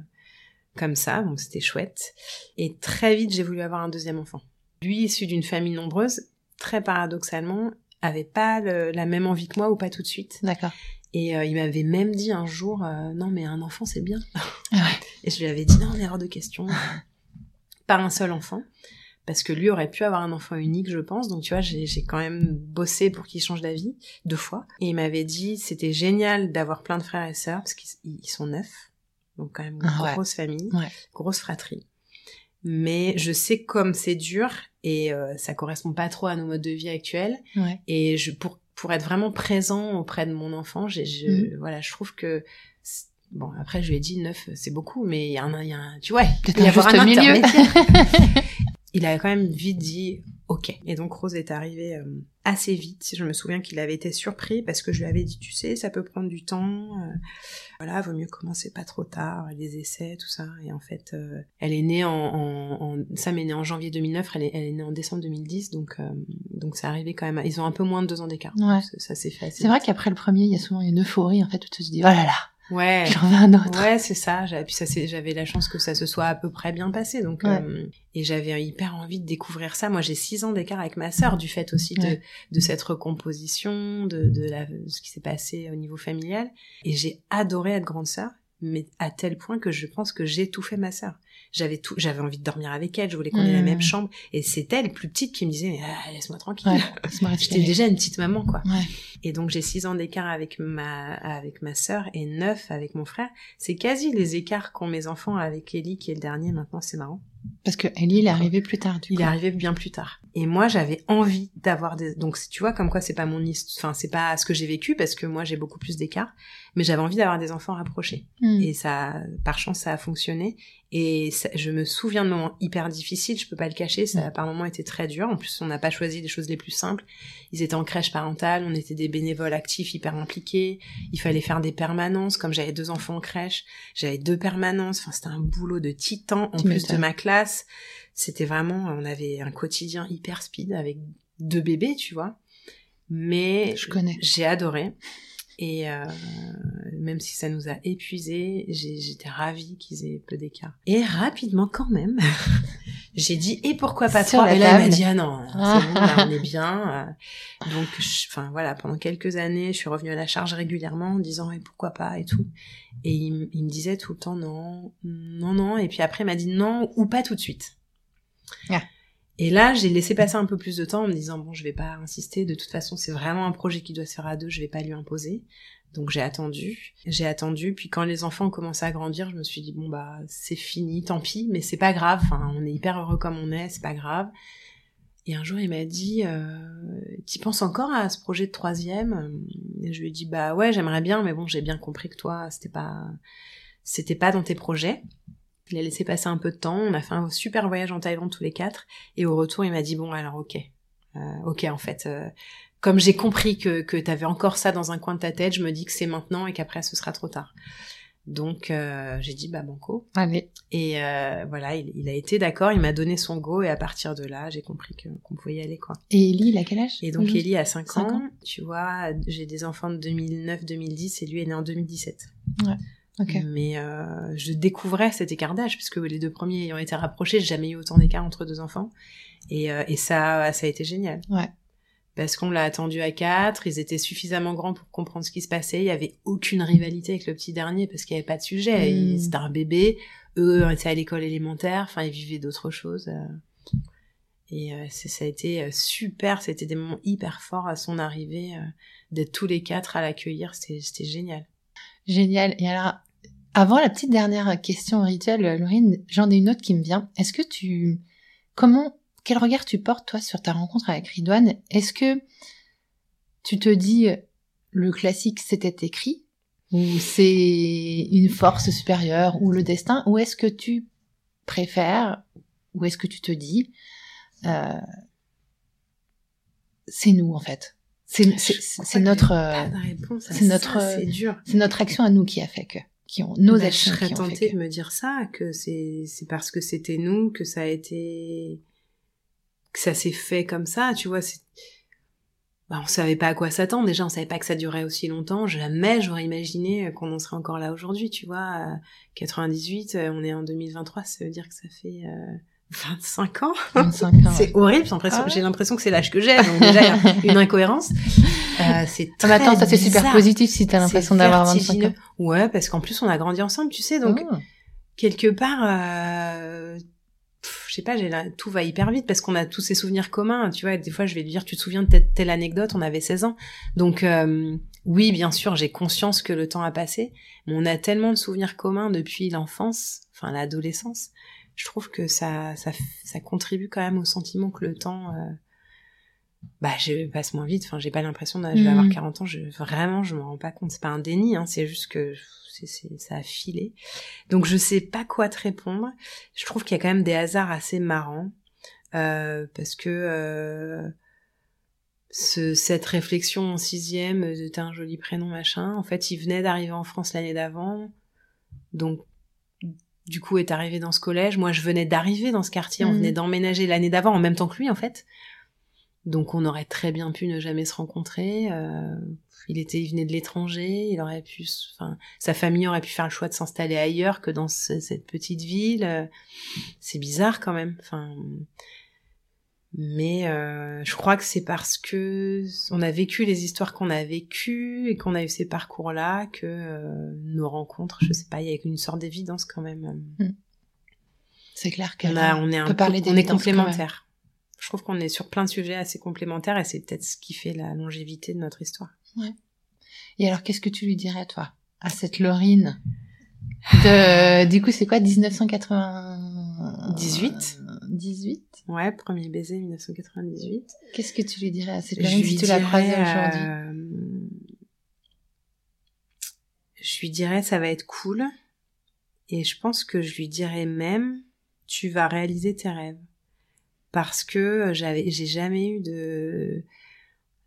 Speaker 3: comme ça, donc c'était chouette. Et très vite, j'ai voulu avoir un deuxième enfant. Lui, issu d'une famille nombreuse, très paradoxalement, avait pas la même envie que moi ou pas tout de suite.
Speaker 4: D'accord.
Speaker 3: Et euh, il m'avait même dit un jour, euh, non mais un enfant c'est bien.
Speaker 4: Ah ouais. *laughs*
Speaker 3: Et je lui avais dit, non, hors de question. *laughs* pas un seul enfant. Parce que lui aurait pu avoir un enfant unique, je pense. Donc, tu vois, j'ai quand même bossé pour qu'il change d'avis deux fois. Et il m'avait dit, c'était génial d'avoir plein de frères et sœurs, parce qu'ils ils sont neuf. Donc, quand même, une
Speaker 4: Ah ouais.
Speaker 3: grosse famille,
Speaker 4: Ouais.
Speaker 3: grosse fratrie. Mais je sais comme c'est dur et euh, ça correspond pas trop à nos modes de vie actuels. Et je, pour, pour être vraiment présent auprès de mon enfant, j'ai, je,
Speaker 4: Mhm.
Speaker 3: voilà, je trouve que, bon, après, je lui ai dit neuf, c'est beaucoup, mais il y a un, il y a un, tu vois, il peut y avoir un
Speaker 4: milieu.
Speaker 3: intermédiaire. *laughs* il a quand même vite dit ok. Et donc Rose est arrivée euh, assez vite. Je me souviens qu'il avait été surpris parce que je lui avais dit, tu sais, ça peut prendre du temps. euh, voilà, vaut mieux commencer pas trop tard, les essais, tout ça. Et en fait, euh, elle est née en, en, en- Sam est née en janvier 2009, elle est, elle est née en décembre 2010, donc donc ça arrivait quand même. à- Ils ont un peu moins de deux ans d'écart.
Speaker 4: Ouais.
Speaker 3: Ça, ça s'est fait.
Speaker 4: C'est vrai qu'après le premier, il y a souvent une euphorie, en fait, où tu te dis, oh là là,
Speaker 3: Ouais.
Speaker 4: j'en veux un autre.
Speaker 3: Ouais, c'est ça. J'avais- Puis ça, j'avais la chance que ça se soit à peu près bien passé, donc
Speaker 4: Ouais.
Speaker 3: euh, et j'avais hyper envie de découvrir ça. Moi, j'ai six ans d'écart avec ma sœur, du fait aussi de,
Speaker 4: Ouais.
Speaker 3: de cette recomposition, de, de, la, de ce qui s'est passé au niveau familial. Et j'ai adoré être grande sœur, mais à tel point que je pense que j'ai tout fait ma sœur. J'avais tout, j'avais envie de dormir avec elle, je voulais qu'on ait la
Speaker 4: Mmh.
Speaker 3: même chambre, et c'est elle, plus petite, qui me disait, ah, laisse-moi tranquille.
Speaker 4: Ouais, *laughs*
Speaker 3: J'étais déjà une petite maman, quoi.
Speaker 4: Ouais.
Speaker 3: Et donc j'ai six ans d'écart avec ma avec ma sœur et neuf avec mon frère. C'est quasi les écarts qu'ont mes enfants avec Ellie qui est le dernier maintenant. C'est marrant.
Speaker 4: Parce que Ellie, il est arrivé plus tard, du
Speaker 3: Il
Speaker 4: coup.
Speaker 3: est arrivé bien plus tard. Et moi j'avais envie d'avoir des donc tu vois comme quoi c'est pas mon enfin c'est pas ce que j'ai vécu parce que moi j'ai beaucoup plus d'écart. Mais j'avais envie d'avoir des enfants rapprochés.
Speaker 4: Hmm.
Speaker 3: Et ça, par chance, ça a fonctionné. Et ça- je me souviens de moments hyper difficiles, je peux pas le cacher, ça a par moments été très dur. En plus, on n'a pas choisi les choses les plus simples. Ils étaient en crèche parentale, on était des bénévoles actifs hyper impliqués. Il fallait faire des permanences. Comme j'avais deux enfants en crèche, j'avais deux permanences. Enfin, c'était un boulot de titan en
Speaker 4: Tu
Speaker 3: plus de ma classe. C'était vraiment, on avait un quotidien hyper speed avec deux bébés, tu vois. Mais
Speaker 4: Je connais.
Speaker 3: j'ai adoré. Et euh, même si ça nous a épuisés, j'étais ravie qu'ils aient peu d'écart. Et rapidement, quand même, *laughs* j'ai dit et pourquoi pas
Speaker 4: Sur
Speaker 3: trois Et là, il m'a dit ah non, *laughs* c'est bon, là, on est bien. Euh, Donc, enfin voilà, pendant quelques années, je suis revenue à la charge régulièrement en disant et pourquoi pas et tout. Et il me disait tout le temps non, non, non. Et puis après, il m'a dit non ou pas tout de suite.
Speaker 4: Ah.
Speaker 3: Et là, j'ai laissé passer un peu plus de temps en me disant bon, je vais pas insister. De toute façon, c'est vraiment un projet qui doit se faire à deux. Je vais pas lui imposer. Donc j'ai attendu, j'ai attendu. Puis quand les enfants ont commencé à grandir, je me suis dit bon bah c'est fini, tant pis. Mais c'est pas grave. Enfin, on est hyper heureux comme on est, c'est pas grave. Et un jour, il m'a dit, euh, tu penses encore à ce projet de troisième? Et je lui ai dit, bah ouais, j'aimerais bien, mais bon, j'ai bien compris que toi, c'était pas, c'était pas dans tes projets. Il a laissé passer un peu de temps. On a fait un super voyage en Thaïlande tous les quatre. Et au retour, il m'a dit bon alors ok, euh, ok en fait. euh, comme j'ai compris que, que tu avais encore ça dans un coin de ta tête, je me dis que c'est maintenant et qu'après ce sera trop tard. Donc euh, j'ai dit bah banco.
Speaker 4: Allez.
Speaker 3: Et euh, voilà, il, il a été d'accord, il m'a donné son go et à partir de là, j'ai compris que- qu'on pouvait y aller quoi.
Speaker 4: Et Ellie, il a quel âge
Speaker 3: Et donc Ellie a 5
Speaker 4: Cinq
Speaker 3: ans,
Speaker 4: ans.
Speaker 3: tu vois, j'ai des enfants de 2009-2010 et lui est né en 2017. Mais euh, je découvrais cet écart d'âge, puisque les deux premiers ayant été rapprochés, j'ai jamais eu autant d'écart entre deux enfants. Et, euh, et ça, ça a été génial.
Speaker 4: Ouais.
Speaker 3: Parce qu'on l'a attendu à quatre, ils étaient suffisamment grands pour comprendre ce qui se passait, il y avait aucune rivalité avec le petit dernier, parce qu'il n'y avait pas de sujet,
Speaker 4: Mm.
Speaker 3: Il- c'était un bébé, eux étaient à l'école élémentaire, enfin ils vivaient d'autres choses. euh. Et euh, ça a été super, c'était des moments hyper forts à son arrivée, d'être tous les quatre à l'accueillir, c'était génial.
Speaker 4: Génial. Et alors, avant la petite dernière question rituelle, Laurine, j'en ai une autre qui me vient. Est-ce que tu, comment, quel regard tu portes toi sur ta rencontre avec Ridouane? Est-ce que tu te dis le classique c'était écrit? Ou c'est une force supérieure ou le destin? Ou est-ce que tu préfères ou est-ce que tu te dis euh, c'est nous en fait? C'est notre euh, c'est notre,
Speaker 3: c'est
Speaker 4: euh,
Speaker 3: dur.
Speaker 4: c'est notre action à nous qui a fait que qui ont nos
Speaker 3: Bah,
Speaker 4: actions
Speaker 3: je serais
Speaker 4: qui ont fait
Speaker 3: tentée
Speaker 4: que.
Speaker 3: de me dire ça, que c'est c'est parce que c'était nous que ça a été que ça s'est fait comme ça, tu vois. c'est- Bah, on savait pas à quoi s'attendre. Déjà, on savait pas que ça durait aussi longtemps. Jamais j'aurais imaginé qu'on en serait encore là aujourd'hui, tu vois. Euh, 98, euh, on est en 2023, ça veut dire que ça fait euh, 25 ans.
Speaker 4: 25 ans.
Speaker 3: C'est horrible, j'ai l'impression,
Speaker 4: Ah ouais
Speaker 3: j'ai l'impression que c'est l'âge que j'ai, donc déjà il y a *laughs* une incohérence. Euh, c'est
Speaker 4: mais attends,
Speaker 3: très
Speaker 4: ça c'est super positif si t'as l'impression d'avoir 25 ans.
Speaker 3: Ouais, parce qu'en plus on a grandi ensemble, tu sais, donc
Speaker 4: Ah.
Speaker 3: quelque part, euh, je sais pas, j'ai la- tout va hyper vite parce qu'on a tous ces souvenirs communs. Tu vois, des fois je vais lui dire, tu te souviens de telle, telle anecdote, on avait 16 ans. Donc euh, oui, bien sûr, j'ai conscience que le temps a passé, mais on a tellement de souvenirs communs depuis l'enfance, enfin l'adolescence. Je trouve que ça, ça, ça contribue quand même au sentiment que le temps, euh, bah, je passe moins vite. Enfin, j'ai pas l'impression de, je vais avoir 40 ans. Je, vraiment, je m'en rends pas compte. C'est pas un déni, hein, c'est juste que c'est, c'est, ça a filé. Donc, je sais pas quoi te répondre. Je trouve qu'il y a quand même des hasards assez marrants. Euh, parce que euh, ce, cette réflexion en sixième de t'as un joli prénom machin, en fait, il venait d'arriver en France l'année d'avant, donc du coup est arrivé dans ce collège. Moi, je venais d'arriver dans ce quartier, on
Speaker 4: Mhm.
Speaker 3: venait d'emménager l'année d'avant en même temps que lui, en fait. Donc, on aurait très bien pu ne jamais se rencontrer. euh, il était, il venait de l'étranger, il aurait pu, enfin, sa famille aurait pu faire le choix de s'installer ailleurs que dans ce- cette petite ville. euh, C'est bizarre quand même. Enfin, mais euh, je crois que c'est parce que on a vécu les histoires qu'on a vécues et qu'on a eu ces parcours-là que euh, nos rencontres, je sais pas, il y a une sorte d'évidence quand même.
Speaker 4: C'est clair
Speaker 3: On,
Speaker 4: qu'on
Speaker 3: on est un peu-
Speaker 4: parler
Speaker 3: on est complémentaires. Je trouve qu'on est sur plein de sujets assez complémentaires et c'est peut-être ce qui fait la longévité de notre histoire.
Speaker 4: Et alors, qu'est-ce que tu lui dirais, toi, à cette Laurine? De, du coup, c'est quoi, 1998 18
Speaker 3: Ouais, premier baiser 1998.
Speaker 4: Qu'est-ce que tu lui dirais à cette
Speaker 3: lui
Speaker 4: si tu la
Speaker 3: dirais,
Speaker 4: croisais aujourd'hui
Speaker 3: euh, Je lui dirais ça va être cool. Et je pense que je lui dirais même tu vas réaliser tes rêves. Parce que j'avais j'ai jamais eu de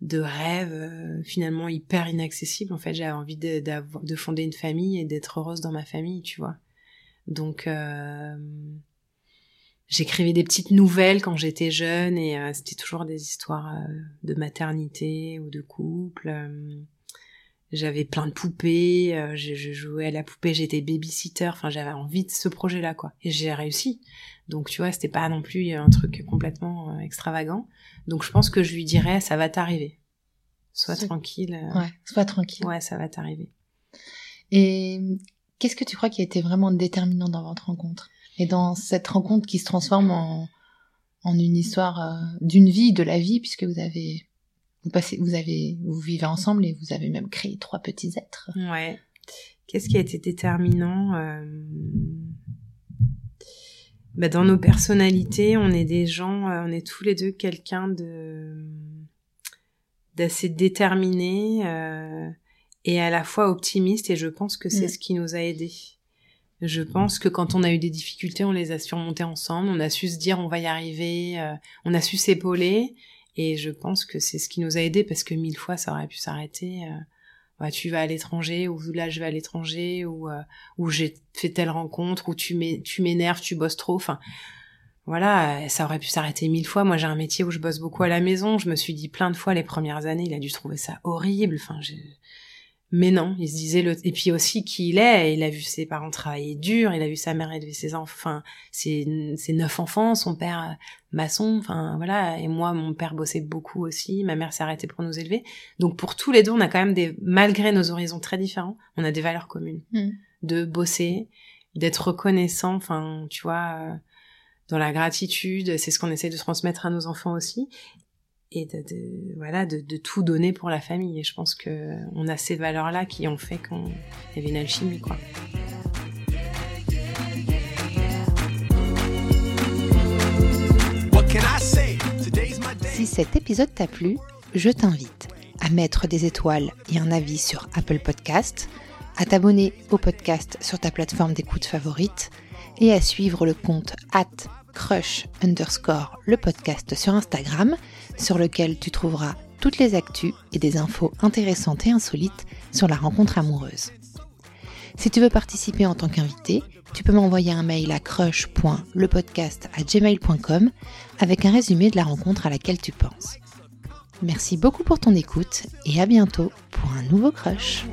Speaker 3: de rêve euh, finalement hyper inaccessible en fait j'avais envie de, de fonder une famille et d'être heureuse dans ma famille tu vois donc euh, j'écrivais des petites nouvelles quand j'étais jeune et euh, c'était toujours des histoires euh, de maternité ou de couple euh, j'avais plein de poupées je, je jouais à la poupée j'étais babysitter enfin j'avais envie de ce projet là quoi. Et j'ai réussi. Donc tu vois c'était pas non plus un truc complètement extravagant. Donc je pense que je lui dirais ça va t'arriver. Sois tranquille
Speaker 4: Ouais, sois tranquille.
Speaker 3: ouais ça va t'arriver.
Speaker 4: Et qu'est-ce que tu crois qui a été vraiment déterminant dans votre rencontre? Et dans cette rencontre qui se transforme en, en une histoire euh, d'une vie, de la vie, puisque vous avez, vous passez, vous avez, vous vivez ensemble et vous avez même créé trois petits êtres.
Speaker 3: Ouais. Qu'est-ce qui a été déterminant euh, bah, Dans nos personnalités, on est des gens, euh, on est tous les deux quelqu'un de d'assez déterminé euh, et à la fois optimiste et je pense que c'est
Speaker 4: Mm.
Speaker 3: ce qui nous a aidés. Je pense que quand on a eu des difficultés, on les a surmontées ensemble. On a su se dire on va y arriver. euh, on a su s'épauler. Et je pense que c'est ce qui nous a aidés parce que mille fois ça aurait pu s'arrêter. euh, Ouais, tu vas à l'étranger ou là je vais à l'étranger ou euh, j'ai fait telle rencontre ou tu m'é- tu m'énerves, tu bosses trop. Enfin voilà, ça aurait pu s'arrêter mille fois. Moi j'ai un métier où je bosse beaucoup à la maison. Je me suis dit plein de fois les premières années, il a dû trouver ça horrible. Enfin mais non, il se disait le et puis aussi qui il est, il a vu ses parents travailler dur, il a vu sa mère élever ses enfants, ses, ses neuf enfants, son père euh, maçon, enfin voilà, et moi mon père bossait beaucoup aussi, ma mère s'est arrêtée pour nous élever. Donc pour tous les deux, on a quand même des malgré nos horizons très différents, on a des valeurs communes
Speaker 4: Mm.
Speaker 3: de bosser, d'être reconnaissant, enfin tu vois euh, dans la gratitude, c'est ce qu'on essaie de transmettre à nos enfants aussi et de, de- voilà de, de tout donner pour la famille. Et je pense que on a ces valeurs là qui ont fait qu'on y avait une alchimie quoi.
Speaker 1: Si cet épisode t'a plu, je t'invite à mettre des étoiles et un avis sur Apple Podcast, à t'abonner au podcast sur ta plateforme d'écoute favorite et à suivre le compte at crush underscore le podcast sur Instagram sur lequel tu trouveras toutes les actus et des infos intéressantes et insolites sur la rencontre amoureuse. Si tu veux participer en tant qu'invité, tu peux m'envoyer un mail à crush.lepodcast@gmail.com avec un résumé de la rencontre à laquelle tu penses. Merci beaucoup pour ton écoute et à bientôt pour un nouveau crush.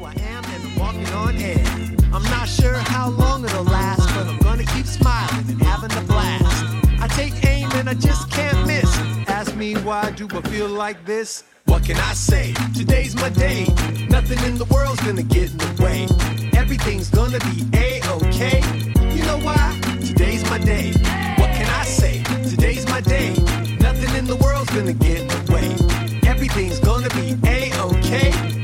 Speaker 2: I just can't miss. Ask me why do I feel like this? What can I say? Today's my day. Nothing in the world's gonna get in the way. Everything's gonna be a-okay. You know why? Today's my day. What can I say? Today's my day. Nothing in the world's gonna get in the way. Everything's gonna be a-okay.